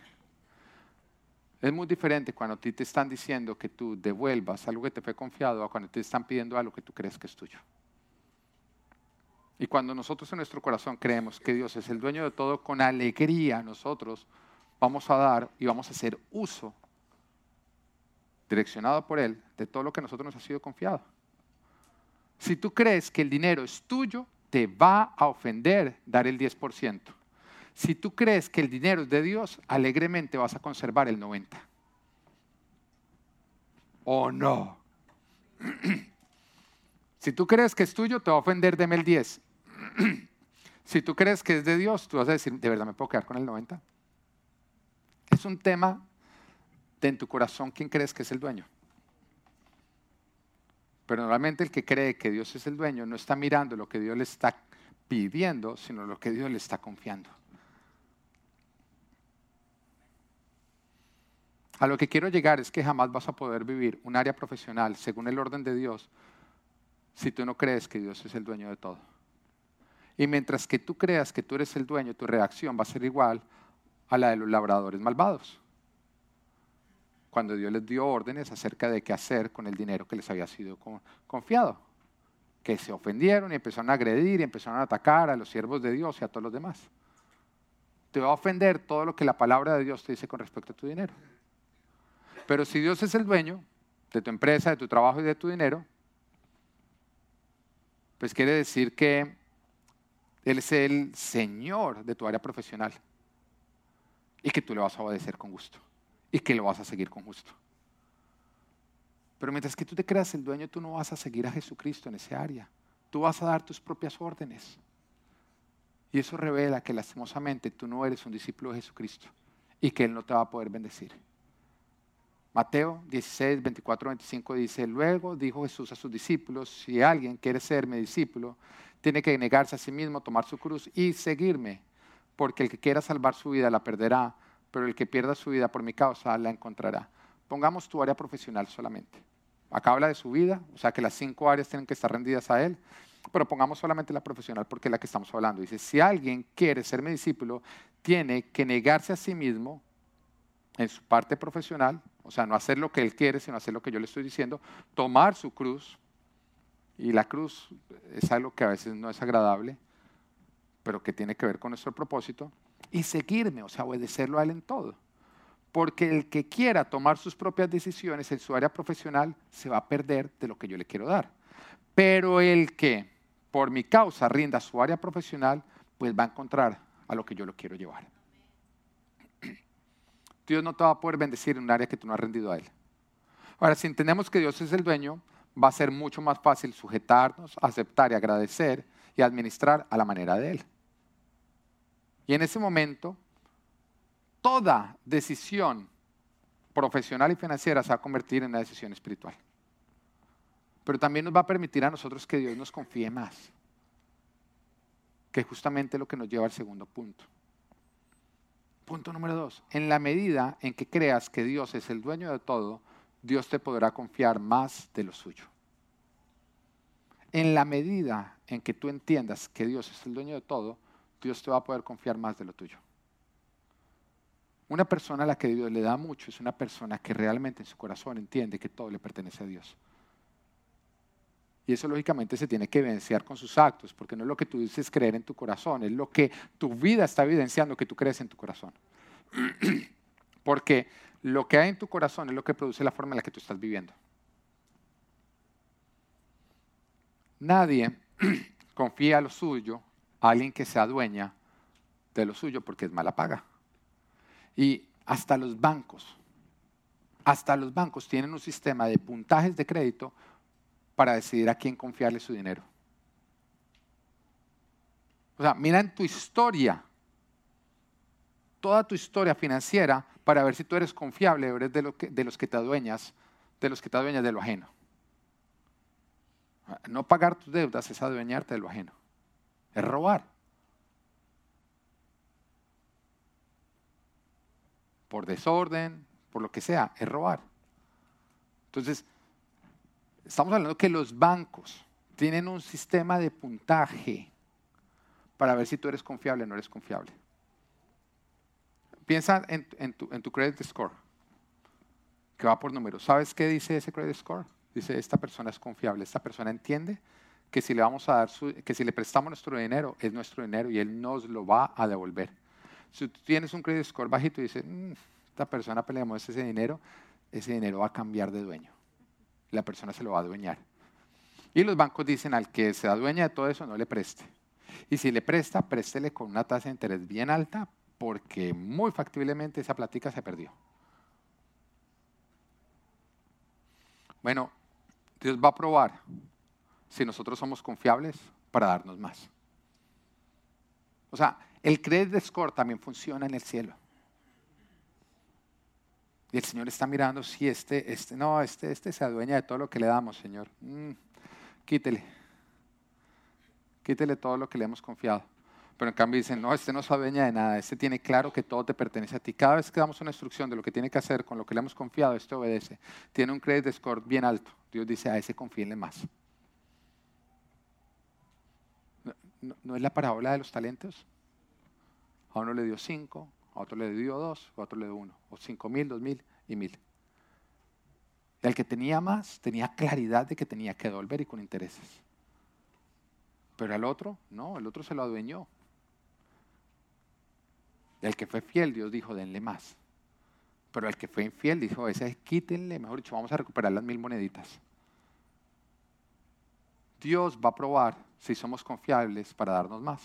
Es muy diferente cuando a ti te están diciendo que tú devuelvas algo que te fue confiado a cuando te están pidiendo algo que tú crees que es tuyo. Y cuando nosotros en nuestro corazón creemos que Dios es el dueño de todo, con alegría nosotros vamos a dar y vamos a hacer uso direccionado por Él, de todo lo que a nosotros nos ha sido confiado. Si tú crees que el dinero es tuyo, te va a ofender dar el 10%. Si tú crees que el dinero es de Dios, alegremente vas a conservar el 90%. ¿O no? si tú crees que es tuyo, te va a ofender, deme el 10. si tú crees que es de Dios, tú vas a decir, ¿de verdad me puedo quedar con el 90%? Es un tema en tu corazón quién crees que es el dueño. Pero normalmente el que cree que Dios es el dueño no está mirando lo que Dios le está pidiendo, sino lo que Dios le está confiando. A lo que quiero llegar es que jamás vas a poder vivir un área profesional según el orden de Dios si tú no crees que Dios es el dueño de todo. Y mientras que tú creas que tú eres el dueño, tu reacción va a ser igual a la de los labradores malvados cuando Dios les dio órdenes acerca de qué hacer con el dinero que les había sido confiado. Que se ofendieron y empezaron a agredir y empezaron a atacar a los siervos de Dios y a todos los demás. te va a ofender todo lo que la palabra de Dios te dice con respecto a tu dinero. Pero si Dios es el dueño de tu empresa, de tu trabajo y de tu dinero, pues quiere decir que Él es el Señor de tu área profesional y que tú le vas a obedecer con gusto y que lo vas a seguir con gusto. Pero mientras que tú te creas el dueño, tú no vas a seguir a Jesucristo en ese área. Tú vas a dar tus propias órdenes. Y eso revela que lastimosamente tú no eres un discípulo de Jesucristo y que Él no te va a poder bendecir. Mateo 16, 24, 25 dice, luego dijo Jesús a sus discípulos, si alguien quiere ser mi discípulo, tiene que negarse a sí mismo, tomar su cruz y seguirme, porque el que quiera salvar su vida la perderá, pero el que pierda su vida por mi causa la encontrará. Pongamos tu área profesional solamente. Acá habla de su vida, o sea que las cinco áreas tienen que estar rendidas a Él, pero pongamos solamente la profesional porque es la que estamos hablando. Dice, si alguien quiere ser mi discípulo, tiene que negarse a sí mismo en su parte profesional, o sea, no hacer lo que él quiere, sino hacer lo que yo le estoy diciendo, tomar su cruz, y la cruz es algo que a veces no es agradable, pero que tiene que ver con nuestro propósito, y seguirme, o sea, obedecerlo a él en todo. Porque el que quiera tomar sus propias decisiones en su área profesional se va a perder de lo que yo le quiero dar. Pero el que por mi causa rinda su área profesional, pues va a encontrar a lo que yo lo quiero llevar. Dios no te va a poder bendecir en un área que tú no has rendido a Él. Ahora, si entendemos que Dios es el dueño, va a ser mucho más fácil sujetarnos, aceptar y agradecer y administrar a la manera de Él. Y en ese momento, toda decisión profesional y financiera se va a convertir en una decisión espiritual. Pero también nos va a permitir a nosotros que Dios nos confíe más, que es justamente lo que nos lleva al segundo punto. Punto número dos, en la medida en que creas que Dios es el dueño de todo, Dios te podrá confiar más de lo suyo. En la medida en que tú entiendas que Dios es el dueño de todo, Dios te va a poder confiar más de lo tuyo. Una persona a la que Dios le da mucho es una persona que realmente en su corazón entiende que todo le pertenece a Dios. Y eso lógicamente se tiene que evidenciar con sus actos, porque no es lo que tú dices creer en tu corazón, es lo que tu vida está evidenciando que tú crees en tu corazón. porque lo que hay en tu corazón es lo que produce la forma en la que tú estás viviendo. Nadie confía lo suyo a alguien que se adueña de lo suyo porque es mala paga. Y hasta los bancos, hasta los bancos tienen un sistema de puntajes de crédito para decidir a quién confiarle su dinero. O sea, mira en tu historia, toda tu historia financiera, para ver si tú eres confiable o eres de, que, de los que te adueñas, de los que te adueñas de lo ajeno. No pagar tus deudas es adueñarte de lo ajeno. Es robar. Por desorden, por lo que sea, es robar. Entonces, Estamos hablando que los bancos tienen un sistema de puntaje para ver si tú eres confiable o no eres confiable. Piensa en, tu, credit score, que va por números. ¿Sabes qué dice ese credit score? Dice, esta persona es confiable, esta persona entiende que si le vamos a dar que si le prestamos nuestro dinero, es nuestro dinero y él nos lo va a devolver. Si tú tienes un credit score bajito y dices, mm, esta persona peleamos ese dinero, ese dinero va a cambiar de dueño la persona se lo va a adueñar. Y los bancos dicen al que se adueña de todo eso no le preste. Y si le presta, préstele con una tasa de interés bien alta porque muy factiblemente esa plática se perdió. Bueno, Dios va a probar si nosotros somos confiables para darnos más. O sea, el credit score también funciona en el cielo. Y el Señor está mirando si este, este, no, este, este se adueña de todo lo que le damos, Señor. Mm, quítele. Quítele todo lo que le hemos confiado. Pero en cambio dicen, no, este no se adueña de nada, este tiene claro que todo te pertenece a ti. Cada vez que damos una instrucción de lo que tiene que hacer con lo que le hemos confiado, este obedece. Tiene un credit score bien alto. Dios dice, a ese confíenle más. ¿No, no es la parábola de los talentos? A uno le dio cinco, a otro le dio dos, a otro le dio uno, o cinco mil, dos mil y mil. Al que tenía más, tenía claridad de que tenía que devolver y con intereses. Pero al otro, no, el otro se lo adueñó. El que fue fiel, Dios dijo, denle más. Pero el que fue infiel dijo, ese quítenle, mejor dicho, vamos a recuperar las mil moneditas. Dios va a probar si somos confiables para darnos más.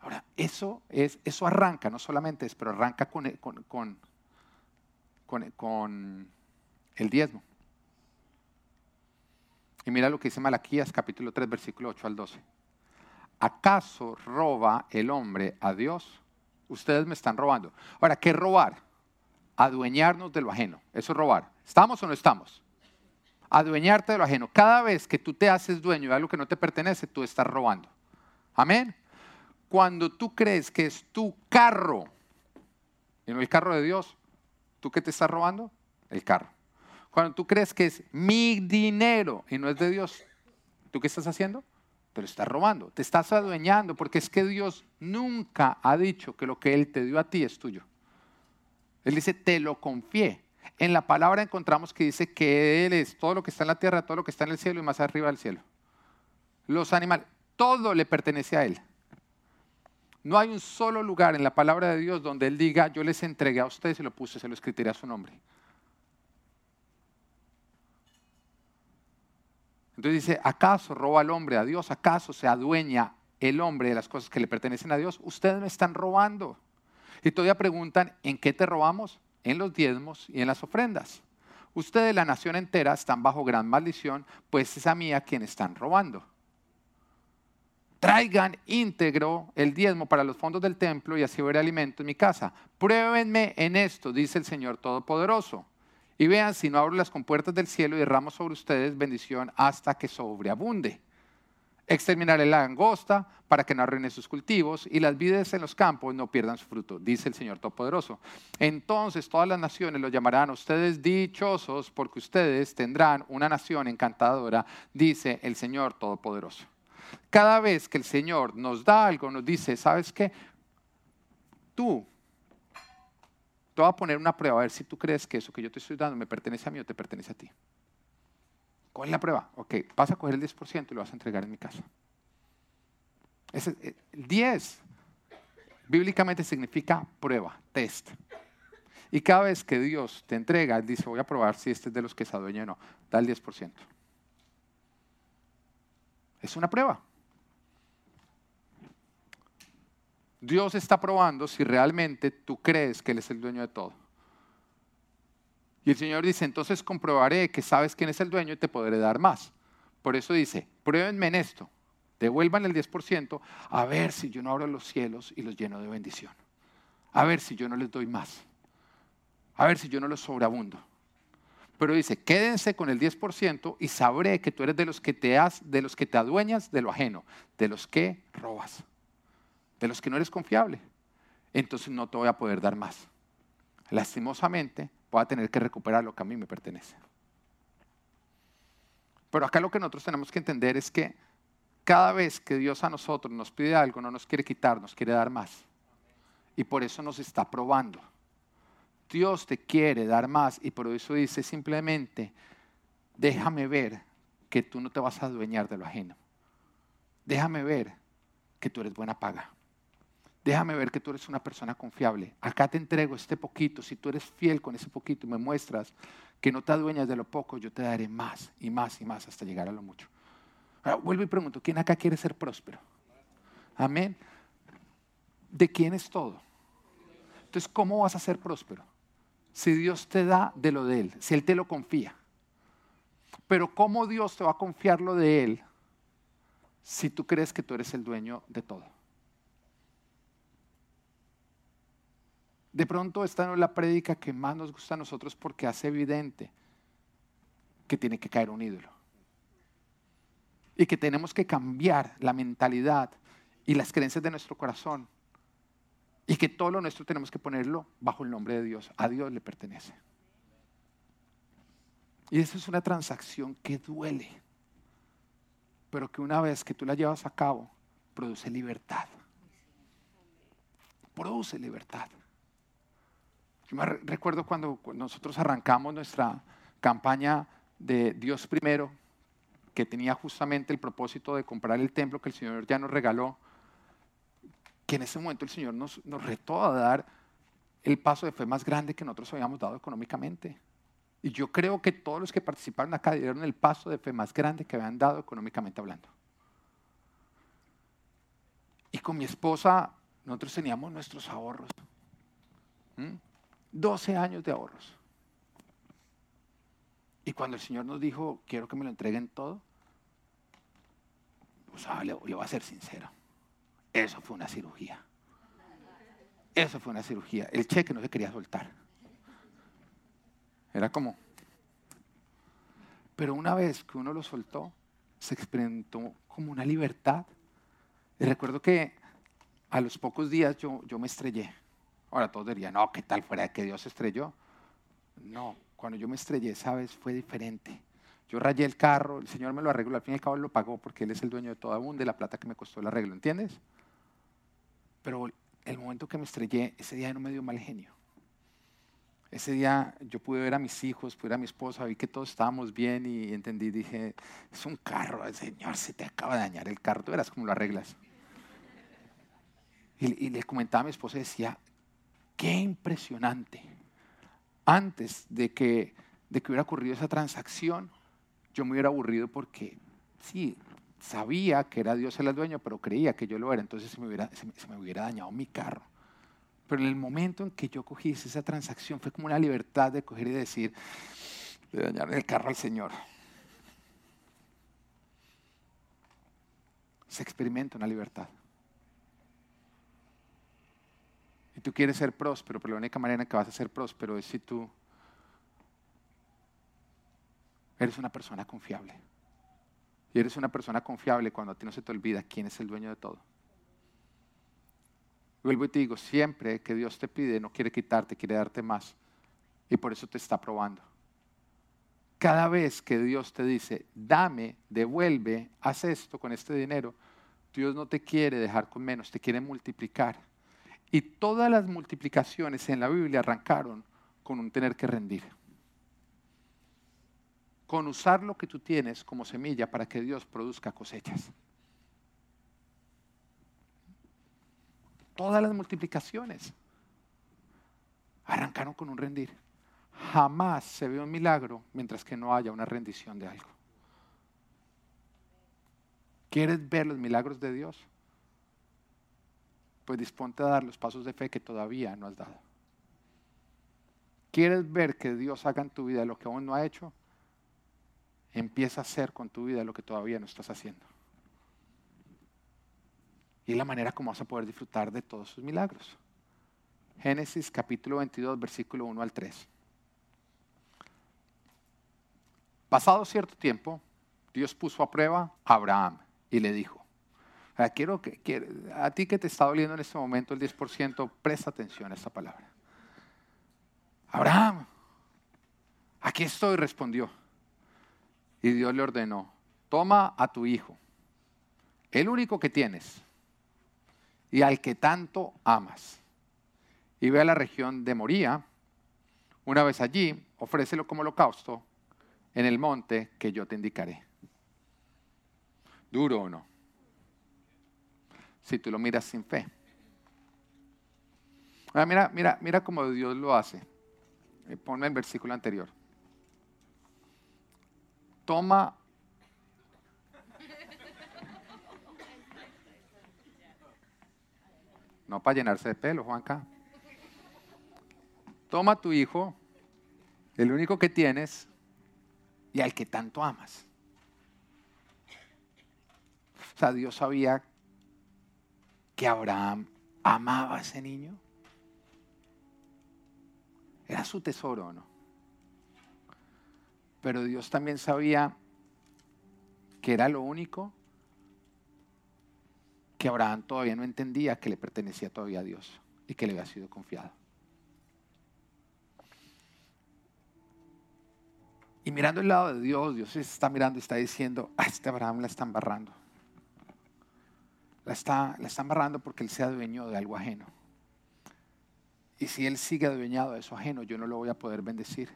Ahora, eso, es, eso arranca, no solamente es, pero arranca con, con, con el diezmo. Y mira lo que dice Malaquías capítulo 3, versículo 8 al 12. ¿Acaso roba el hombre a Dios? Ustedes me están robando. Ahora, ¿qué robar? Adueñarnos de lo ajeno. Eso es robar. ¿Estamos o no estamos? Adueñarte de lo ajeno. Cada vez que tú te haces dueño de algo que no te pertenece, tú estás robando. Amén. Cuando tú crees que es tu carro y no el carro de Dios, ¿tú qué te estás robando? El carro. Cuando tú crees que es mi dinero y no es de Dios, ¿tú qué estás haciendo? Te lo estás robando, te estás adueñando, porque es que Dios nunca ha dicho que lo que Él te dio a ti es tuyo. Él dice, te lo confié. En la palabra encontramos que dice que Él es todo lo que está en la tierra, todo lo que está en el cielo y más arriba del cielo. Los animales, todo le pertenece a Él. No hay un solo lugar en la palabra de Dios donde Él diga, yo les entregué a ustedes y lo puse, se lo escribiré a su nombre. Entonces dice, ¿acaso roba el hombre a Dios? ¿Acaso se adueña el hombre de las cosas que le pertenecen a Dios? Ustedes me están robando. Y todavía preguntan, ¿en qué te robamos? En los diezmos y en las ofrendas. Ustedes, la nación entera, están bajo gran maldición, pues es a mí a quien están robando. Traigan íntegro el diezmo para los fondos del templo y así veré alimento en mi casa. Pruébenme en esto, dice el Señor Todopoderoso. Y vean si no abro las compuertas del cielo y derramo sobre ustedes bendición hasta que sobreabunde. Exterminaré la langosta para que no arruine sus cultivos y las vides en los campos no pierdan su fruto, dice el Señor Todopoderoso. Entonces todas las naciones los llamarán ustedes dichosos porque ustedes tendrán una nación encantadora, dice el Señor Todopoderoso. Cada vez que el Señor nos da algo, nos dice, ¿sabes qué? Tú te voy a poner una prueba a ver si tú crees que eso que yo te estoy dando me pertenece a mí o te pertenece a ti. ¿Cuál es la prueba? Ok, vas a coger el 10% y lo vas a entregar en mi casa. Eh, el 10 bíblicamente significa prueba, test. Y cada vez que Dios te entrega, dice, voy a probar si este es de los que se adueña o no. Da el 10%. Es una prueba. Dios está probando si realmente tú crees que Él es el dueño de todo. Y el Señor dice, entonces comprobaré que sabes quién es el dueño y te podré dar más. Por eso dice, pruébenme en esto, devuelvan el 10%, a ver si yo no abro los cielos y los lleno de bendición. A ver si yo no les doy más. A ver si yo no los sobreabundo. Pero dice, quédense con el 10% y sabré que tú eres de los que te has, de los que te adueñas de lo ajeno, de los que robas de los que no eres confiable, entonces no te voy a poder dar más. Lastimosamente, voy a tener que recuperar lo que a mí me pertenece. Pero acá lo que nosotros tenemos que entender es que cada vez que Dios a nosotros nos pide algo, no nos quiere quitar, nos quiere dar más. Y por eso nos está probando. Dios te quiere dar más y por eso dice simplemente, déjame ver que tú no te vas a adueñar de lo ajeno. Déjame ver que tú eres buena paga. Déjame ver que tú eres una persona confiable. Acá te entrego este poquito. Si tú eres fiel con ese poquito y me muestras que no te adueñas de lo poco, yo te daré más y más y más hasta llegar a lo mucho. Ahora vuelvo y pregunto, ¿quién acá quiere ser próspero? Amén. ¿De quién es todo? Entonces, ¿cómo vas a ser próspero? Si Dios te da de lo de Él, si Él te lo confía. Pero ¿cómo Dios te va a confiar lo de Él si tú crees que tú eres el dueño de todo? De pronto esta no es la prédica que más nos gusta a nosotros porque hace evidente que tiene que caer un ídolo. Y que tenemos que cambiar la mentalidad y las creencias de nuestro corazón. Y que todo lo nuestro tenemos que ponerlo bajo el nombre de Dios. A Dios le pertenece. Y eso es una transacción que duele. Pero que una vez que tú la llevas a cabo, produce libertad. Produce libertad. Yo me recuerdo cuando nosotros arrancamos nuestra campaña de Dios primero, que tenía justamente el propósito de comprar el templo que el Señor ya nos regaló, que en ese momento el Señor nos, retó a dar el paso de fe más grande que nosotros habíamos dado económicamente. Y yo creo que todos los que participaron acá dieron el paso de fe más grande que habían dado económicamente hablando. Y con mi esposa nosotros teníamos nuestros ahorros. 12 años de ahorros. Y cuando el Señor nos dijo, quiero que me lo entreguen todo, pues le, le voy a ser sincero. Eso fue una cirugía. Eso fue una cirugía. El cheque no se quería soltar. Era como... Pero una vez que uno lo soltó, se experimentó como una libertad. Y recuerdo que a los pocos días yo, yo me estrellé. Ahora todos dirían, no, ¿qué tal fuera de que Dios se estrelló? No, cuando yo me estrellé, ¿sabes? Fue diferente. Yo rayé el carro, el Señor me lo arregló, al fin y al cabo lo pagó porque Él es el dueño de toda de la plata que me costó el arreglo, ¿entiendes? Pero el momento que me estrellé, ese día no me dio mal genio. Ese día yo pude ver a mis hijos, pude ver a mi esposa, vi que todos estábamos bien y entendí, dije, es un carro, el Señor, se te acaba de dañar el carro, tú verás cómo lo arreglas. Y, le comentaba a mi esposa y decía, qué impresionante. Antes de que, de que hubiera ocurrido esa transacción, yo me hubiera aburrido porque, sí, sabía que era Dios el dueño, pero creía que yo lo era, entonces se me hubiera, se me hubiera dañado mi carro. Pero en el momento en que yo cogí esa transacción fue como una libertad de coger y decir, de dañar el carro al Señor. Se experimenta una libertad. Y tú quieres ser próspero, pero la única manera en que vas a ser próspero es si tú eres una persona confiable. Y eres una persona confiable cuando a ti no se te olvida quién es el dueño de todo. Vuelvo y te digo, siempre que Dios te pide, no quiere quitarte, quiere darte más. Y por eso te está probando. Cada vez que Dios te dice, dame, devuelve, haz esto con este dinero, Dios no te quiere dejar con menos, te quiere multiplicar. Y todas las multiplicaciones en la Biblia arrancaron con un tener que rendir. Con usar lo que tú tienes como semilla para que Dios produzca cosechas. todas las multiplicaciones arrancaron con un rendir. Jamás se ve un milagro mientras que no haya una rendición de algo. ¿Quieres ver los milagros de Dios? Pues disponte a dar los pasos de fe que todavía no has dado. ¿Quieres ver que Dios haga en tu vida lo que aún no ha hecho? Empieza a hacer con tu vida lo que todavía no estás haciendo. Y la manera como vas a poder disfrutar de todos sus milagros. Génesis capítulo 22, versículo 1 al 3. Pasado cierto tiempo, Dios puso a prueba a Abraham y le dijo, quiero que, a ti que te está doliendo en este momento el 10%, presta atención a esta palabra. Abraham, aquí estoy, respondió. Y Dios le ordenó, toma a tu hijo, el único que tienes, y al que tanto amas. Y ve a la región de Moría. Una vez allí, ofrécelo como holocausto en el monte que yo te indicaré. ¿Duro o no? Si tú lo miras sin fe. mira, mira, mira cómo Dios lo hace. Eh, ponme el versículo anterior. Toma no para llenarse de pelo, Juanca. Toma tu hijo, el único que tienes, y al que tanto amas. O sea, Dios sabía que Abraham amaba a ese niño. Era su tesoro, ¿no? Pero Dios también sabía que era lo único que Abraham todavía no entendía que le pertenecía todavía a Dios y que le había sido confiado. Y mirando el lado de Dios, Dios está mirando y está diciendo, a este Abraham la están barrando. La está, la están barrando porque él sea dueño de algo ajeno. Y si él sigue adueñado de eso ajeno, yo no lo voy a poder bendecir.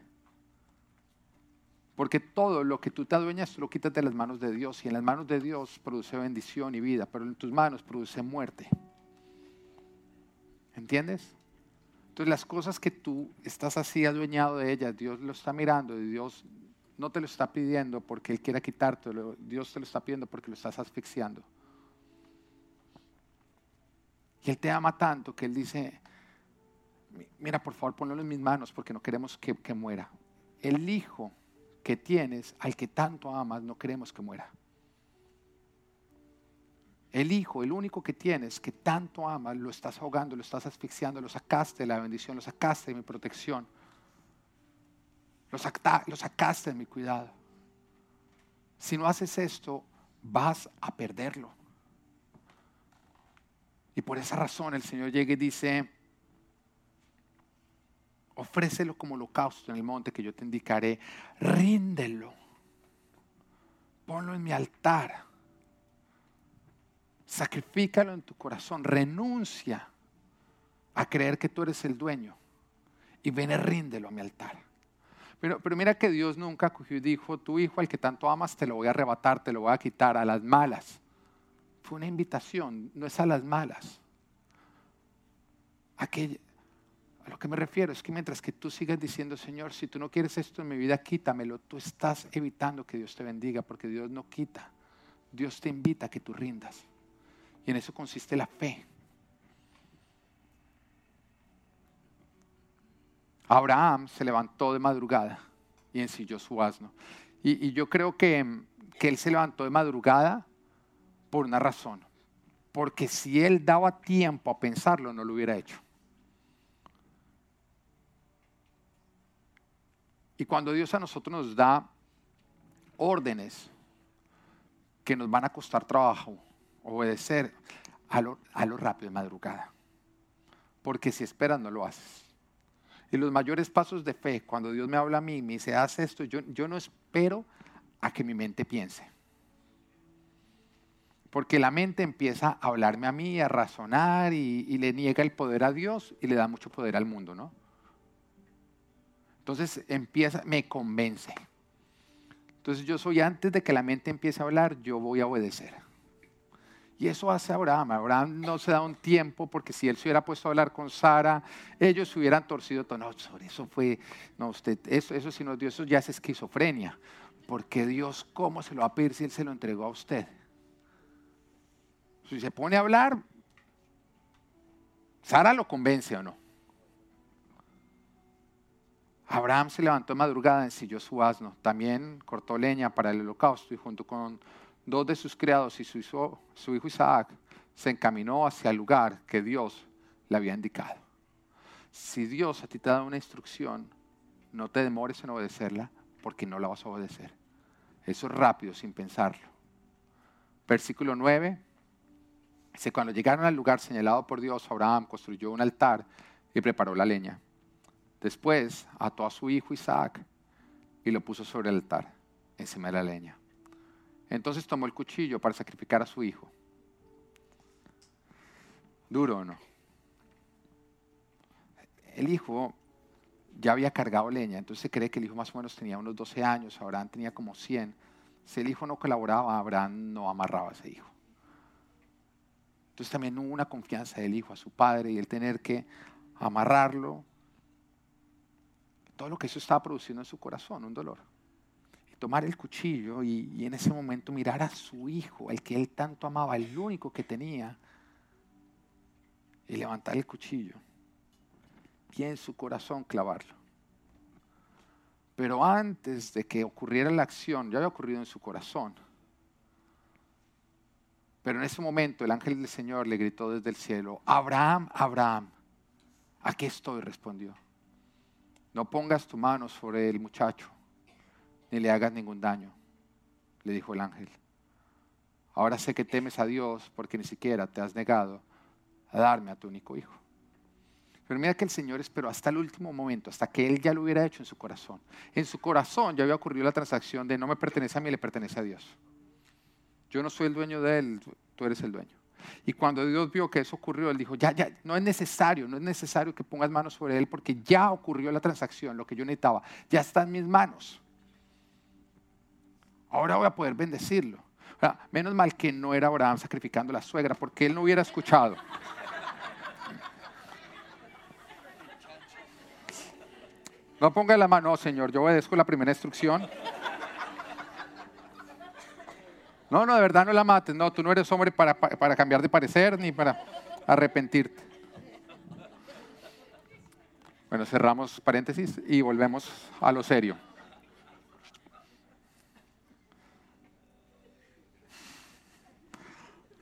Porque todo lo que tú te adueñas, lo quitas de las manos de Dios. Y en las manos de Dios produce bendición y vida, pero en tus manos produce muerte. ¿Entiendes? Entonces las cosas que tú estás así adueñado de ellas, Dios lo está mirando y Dios no te lo está pidiendo porque Él quiera quitártelo, Dios te lo está pidiendo porque lo estás asfixiando. Y Él te ama tanto que Él dice, mira, por favor, ponlo en mis manos porque no queremos que, que muera. El hijo que tienes, al que tanto amas, no queremos que muera. El hijo, el único que tienes, que tanto amas, lo estás ahogando, lo estás asfixiando, lo sacaste de la bendición, lo sacaste de mi protección, lo, sacaste de mi cuidado. Si no haces esto, vas a perderlo. Y por esa razón el Señor llega y dice, ofrécelo como holocausto en el monte que yo te indicaré, ríndelo, ponlo en mi altar Sacrifícalo en tu corazón. Renuncia a creer que tú eres el dueño. Y ven y ríndelo a mi altar. Pero, pero mira que Dios nunca cogió y dijo, tu hijo al que tanto amas te lo voy a arrebatar, te lo voy a quitar a las malas. Fue una invitación, no es a las malas. A lo que me refiero es que mientras que tú sigas diciendo, Señor, si tú no quieres esto en mi vida, quítamelo, tú estás evitando que Dios te bendiga, porque Dios no quita. Dios te invita a que tú rindas. Y en eso consiste la fe. Abraham se levantó de madrugada y ensilló su asno. Y, yo creo que, que él se levantó de madrugada por una razón. Porque si él daba tiempo a pensarlo, no lo hubiera hecho. Y cuando Dios a nosotros nos da órdenes que nos van a costar trabajo, obedecer a lo, rápido de madrugada. Porque si esperas no lo haces. Y los mayores pasos de fe, cuando Dios me habla a mí y me dice, haz esto, yo, yo no espero a que mi mente piense. Porque la mente empieza a hablarme a mí, a razonar y, le niega el poder a Dios y le da mucho poder al mundo, ¿no? Entonces empieza, me convence. Entonces yo soy antes de que la mente empiece a hablar, yo voy a obedecer. Y eso hace Abraham. Abraham no se da un tiempo porque si él se hubiera puesto a hablar con Sara, ellos se hubieran torcido todo. No, eso fue, no, usted, eso, eso sí no Dios, eso ya es esquizofrenia. Porque Dios, ¿cómo se lo va a pedir si él se lo entregó a usted? Si se pone a hablar, Sara lo convence o no. Abraham se levantó de madrugada, ensilló su asno, también cortó leña para el holocausto y junto con dos de sus criados y su hijo, Isaac se encaminó hacia el lugar que Dios le había indicado. Si Dios a ti te da una instrucción, no te demores en obedecerla porque no la vas a obedecer. Eso es rápido, sin pensarlo. Versículo 9. Dice, cuando llegaron al lugar señalado por Dios, Abraham construyó un altar y preparó la leña. Después ató a su hijo Isaac y lo puso sobre el altar, encima de la leña. Entonces tomó el cuchillo para sacrificar a su hijo. ¿Duro o no? El hijo ya había cargado leña, entonces se cree que el hijo más o menos tenía unos 12 años, Abraham tenía como 100. Si el hijo no colaboraba, Abraham no amarraba a ese hijo. Entonces también hubo una confianza del hijo a su padre y el tener que amarrarlo. Todo lo que eso estaba produciendo en su corazón, un dolor tomar el cuchillo y, en ese momento mirar a su hijo, el que él tanto amaba, el único que tenía, y levantar el cuchillo y en su corazón clavarlo. Pero antes de que ocurriera la acción, ya había ocurrido en su corazón. Pero en ese momento el ángel del Señor le gritó desde el cielo, Abraham, Abraham, aquí estoy, respondió. No pongas tu mano sobre el muchacho ni le hagas ningún daño, le dijo el ángel. Ahora sé que temes a Dios porque ni siquiera te has negado a darme a tu único hijo. Pero mira que el Señor esperó hasta el último momento, hasta que Él ya lo hubiera hecho en su corazón. En su corazón ya había ocurrido la transacción de no me pertenece a mí, le pertenece a Dios. Yo no soy el dueño de Él, tú eres el dueño. Y cuando Dios vio que eso ocurrió, él dijo, ya, ya, no es necesario, no es necesario que pongas manos sobre él porque ya ocurrió la transacción, lo que yo necesitaba, ya está en mis manos. Ahora voy a poder bendecirlo. Menos mal que no era Abraham sacrificando a la suegra porque él no hubiera escuchado. No ponga la mano, oh, Señor, yo obedezco la primera instrucción. No, no, de verdad no la mates. No, tú no eres hombre para, para cambiar de parecer ni para arrepentirte. Bueno, cerramos paréntesis y volvemos a lo serio.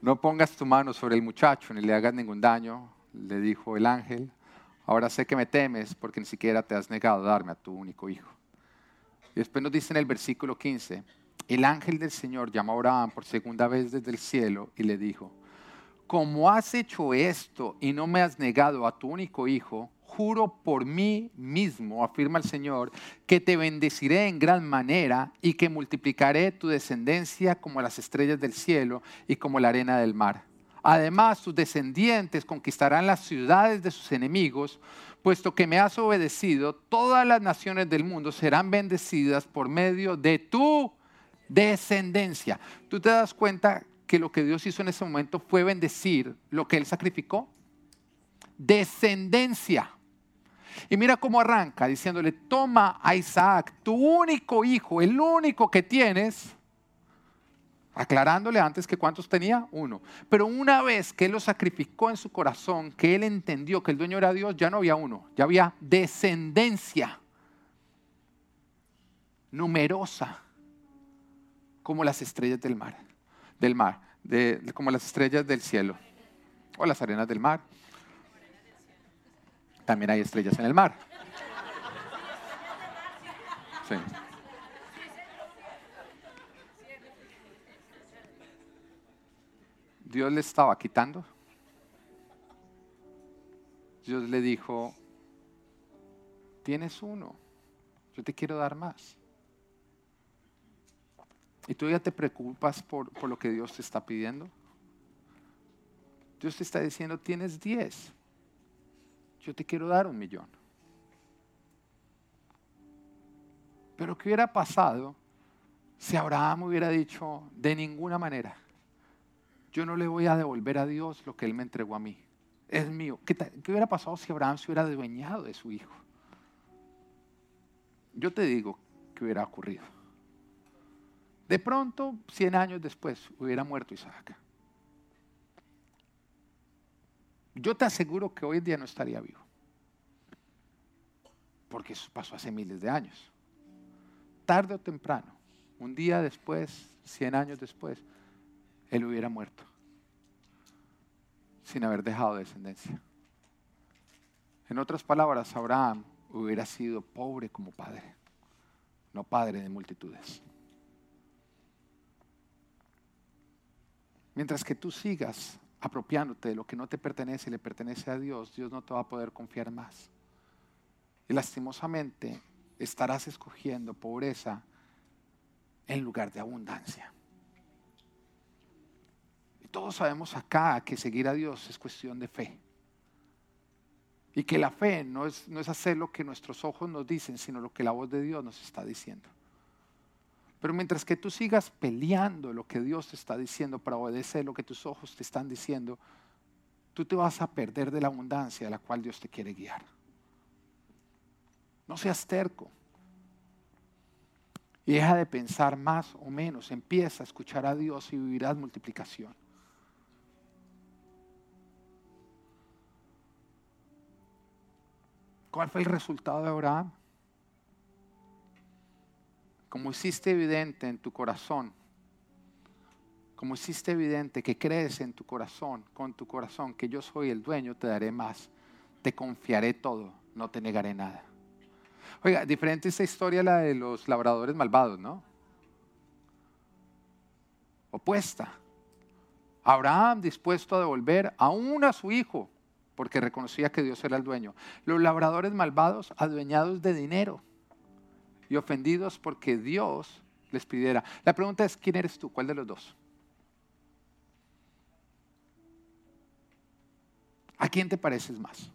No pongas tu mano sobre el muchacho ni le hagas ningún daño, le dijo el ángel. Ahora sé que me temes porque ni siquiera te has negado a darme a tu único hijo. Y después nos dice en el versículo 15, el ángel del Señor llamó a Abraham por segunda vez desde el cielo y le dijo, como has hecho esto y no me has negado a tu único hijo, juro por mí mismo, afirma el Señor, que te bendeciré en gran manera y que multiplicaré tu descendencia como las estrellas del cielo y como la arena del mar. Además, tus descendientes conquistarán las ciudades de sus enemigos, puesto que me has obedecido, todas las naciones del mundo serán bendecidas por medio de tu descendencia. ¿Tú te das cuenta que lo que Dios hizo en ese momento fue bendecir lo que Él sacrificó? Descendencia. Y mira cómo arranca diciéndole, toma a Isaac, tu único hijo, el único que tienes, aclarándole antes que cuántos tenía, uno. Pero una vez que él lo sacrificó en su corazón, que él entendió que el dueño era Dios, ya no había uno, ya había descendencia numerosa como las estrellas del mar, del mar, como las estrellas del cielo o las arenas del mar también hay estrellas en el mar. Dios le estaba quitando. Dios le dijo, tienes uno, yo te quiero dar más. ¿Y tú ya te preocupas por, por lo que Dios te está pidiendo? Dios te está diciendo, tienes diez yo te quiero dar un millón. Pero ¿qué hubiera pasado si Abraham hubiera dicho, de ninguna manera, yo no le voy a devolver a Dios lo que Él me entregó a mí? Es mío. ¿Qué, ¿Qué, hubiera pasado si Abraham se hubiera adueñado de su hijo? Yo te digo que hubiera ocurrido. De pronto, 100 años después, hubiera muerto Isaac. yo te aseguro que hoy en día no estaría vivo. Porque eso pasó hace miles de años. Tarde o temprano, un día después, cien años después, él hubiera muerto. Sin haber dejado descendencia. En otras palabras, Abraham hubiera sido pobre como padre, no padre de multitudes. Mientras que tú sigas apropiándote de lo que no te pertenece y le pertenece a Dios, Dios no te va a poder confiar más. Y lastimosamente estarás escogiendo pobreza en lugar de abundancia. Y todos sabemos acá que seguir a Dios es cuestión de fe. Y que la fe no es, no es hacer lo que nuestros ojos nos dicen, sino lo que la voz de Dios nos está diciendo. Pero mientras que tú sigas peleando lo que Dios te está diciendo para obedecer lo que tus ojos te están diciendo, tú te vas a perder de la abundancia a la cual Dios te quiere guiar. No seas terco. Y deja de pensar más o menos. Empieza a escuchar a Dios y vivirás multiplicación. ¿Cuál fue el resultado de Abraham? Como hiciste evidente en tu corazón, como hiciste evidente que crees en tu corazón, con tu corazón, que yo soy el dueño, te daré más, te confiaré todo, no te negaré nada. Oiga, diferente esta historia a la de los labradores malvados, ¿no? Opuesta. Abraham dispuesto a devolver aún a su hijo, porque reconocía que Dios era el dueño. Los labradores malvados adueñados de dinero y ofendidos porque Dios les pidiera. La pregunta es, ¿quién eres tú? ¿Cuál de los dos? ¿A quién te pareces más?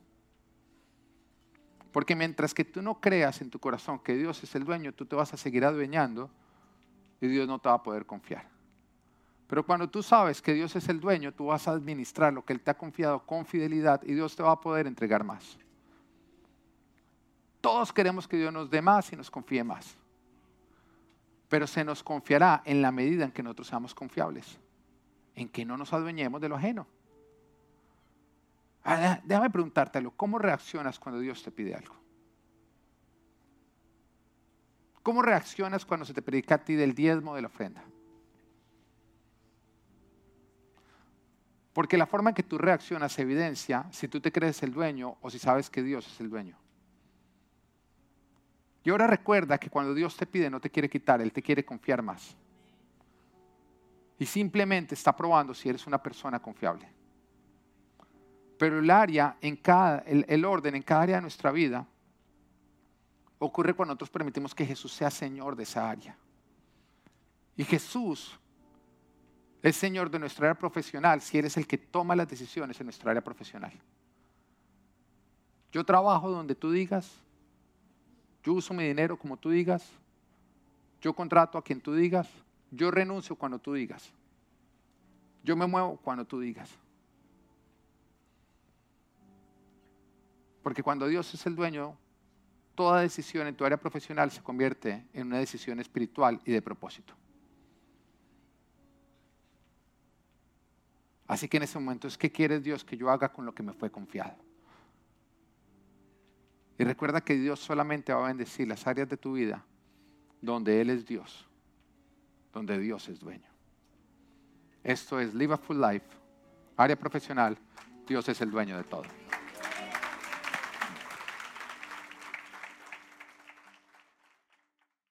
Porque mientras que tú no creas en tu corazón que Dios es el dueño, tú te vas a seguir adueñando y Dios no te va a poder confiar. Pero cuando tú sabes que Dios es el dueño, tú vas a administrar lo que Él te ha confiado con fidelidad y Dios te va a poder entregar más. Todos queremos que Dios nos dé más y nos confíe más. Pero se nos confiará en la medida en que nosotros seamos confiables, en que no nos adueñemos de lo ajeno. Ah, déjame preguntártelo, ¿cómo reaccionas cuando Dios te pide algo? ¿Cómo reaccionas cuando se te predica a ti del diezmo de la ofrenda? Porque la forma en que tú reaccionas evidencia si tú te crees el dueño o si sabes que Dios es el dueño. Y ahora recuerda que cuando Dios te pide no te quiere quitar, Él te quiere confiar más. Y simplemente está probando si eres una persona confiable. Pero el área, en cada, el, orden en cada área de nuestra vida ocurre cuando nosotros permitimos que Jesús sea Señor de esa área. Y Jesús es Señor de nuestra área profesional si eres el que toma las decisiones en nuestra área profesional. Yo trabajo donde tú digas, yo uso mi dinero como tú digas, yo contrato a quien tú digas, yo renuncio cuando tú digas, yo me muevo cuando tú digas. Porque cuando Dios es el dueño, toda decisión en tu área profesional se convierte en una decisión espiritual y de propósito. Así que en ese momento es, ¿qué quiere Dios que yo haga con lo que me fue confiado? Y recuerda que Dios solamente va a bendecir las áreas de tu vida donde Él es Dios, donde Dios es dueño. Esto es Live a Full Life, área profesional, Dios es el dueño de todo.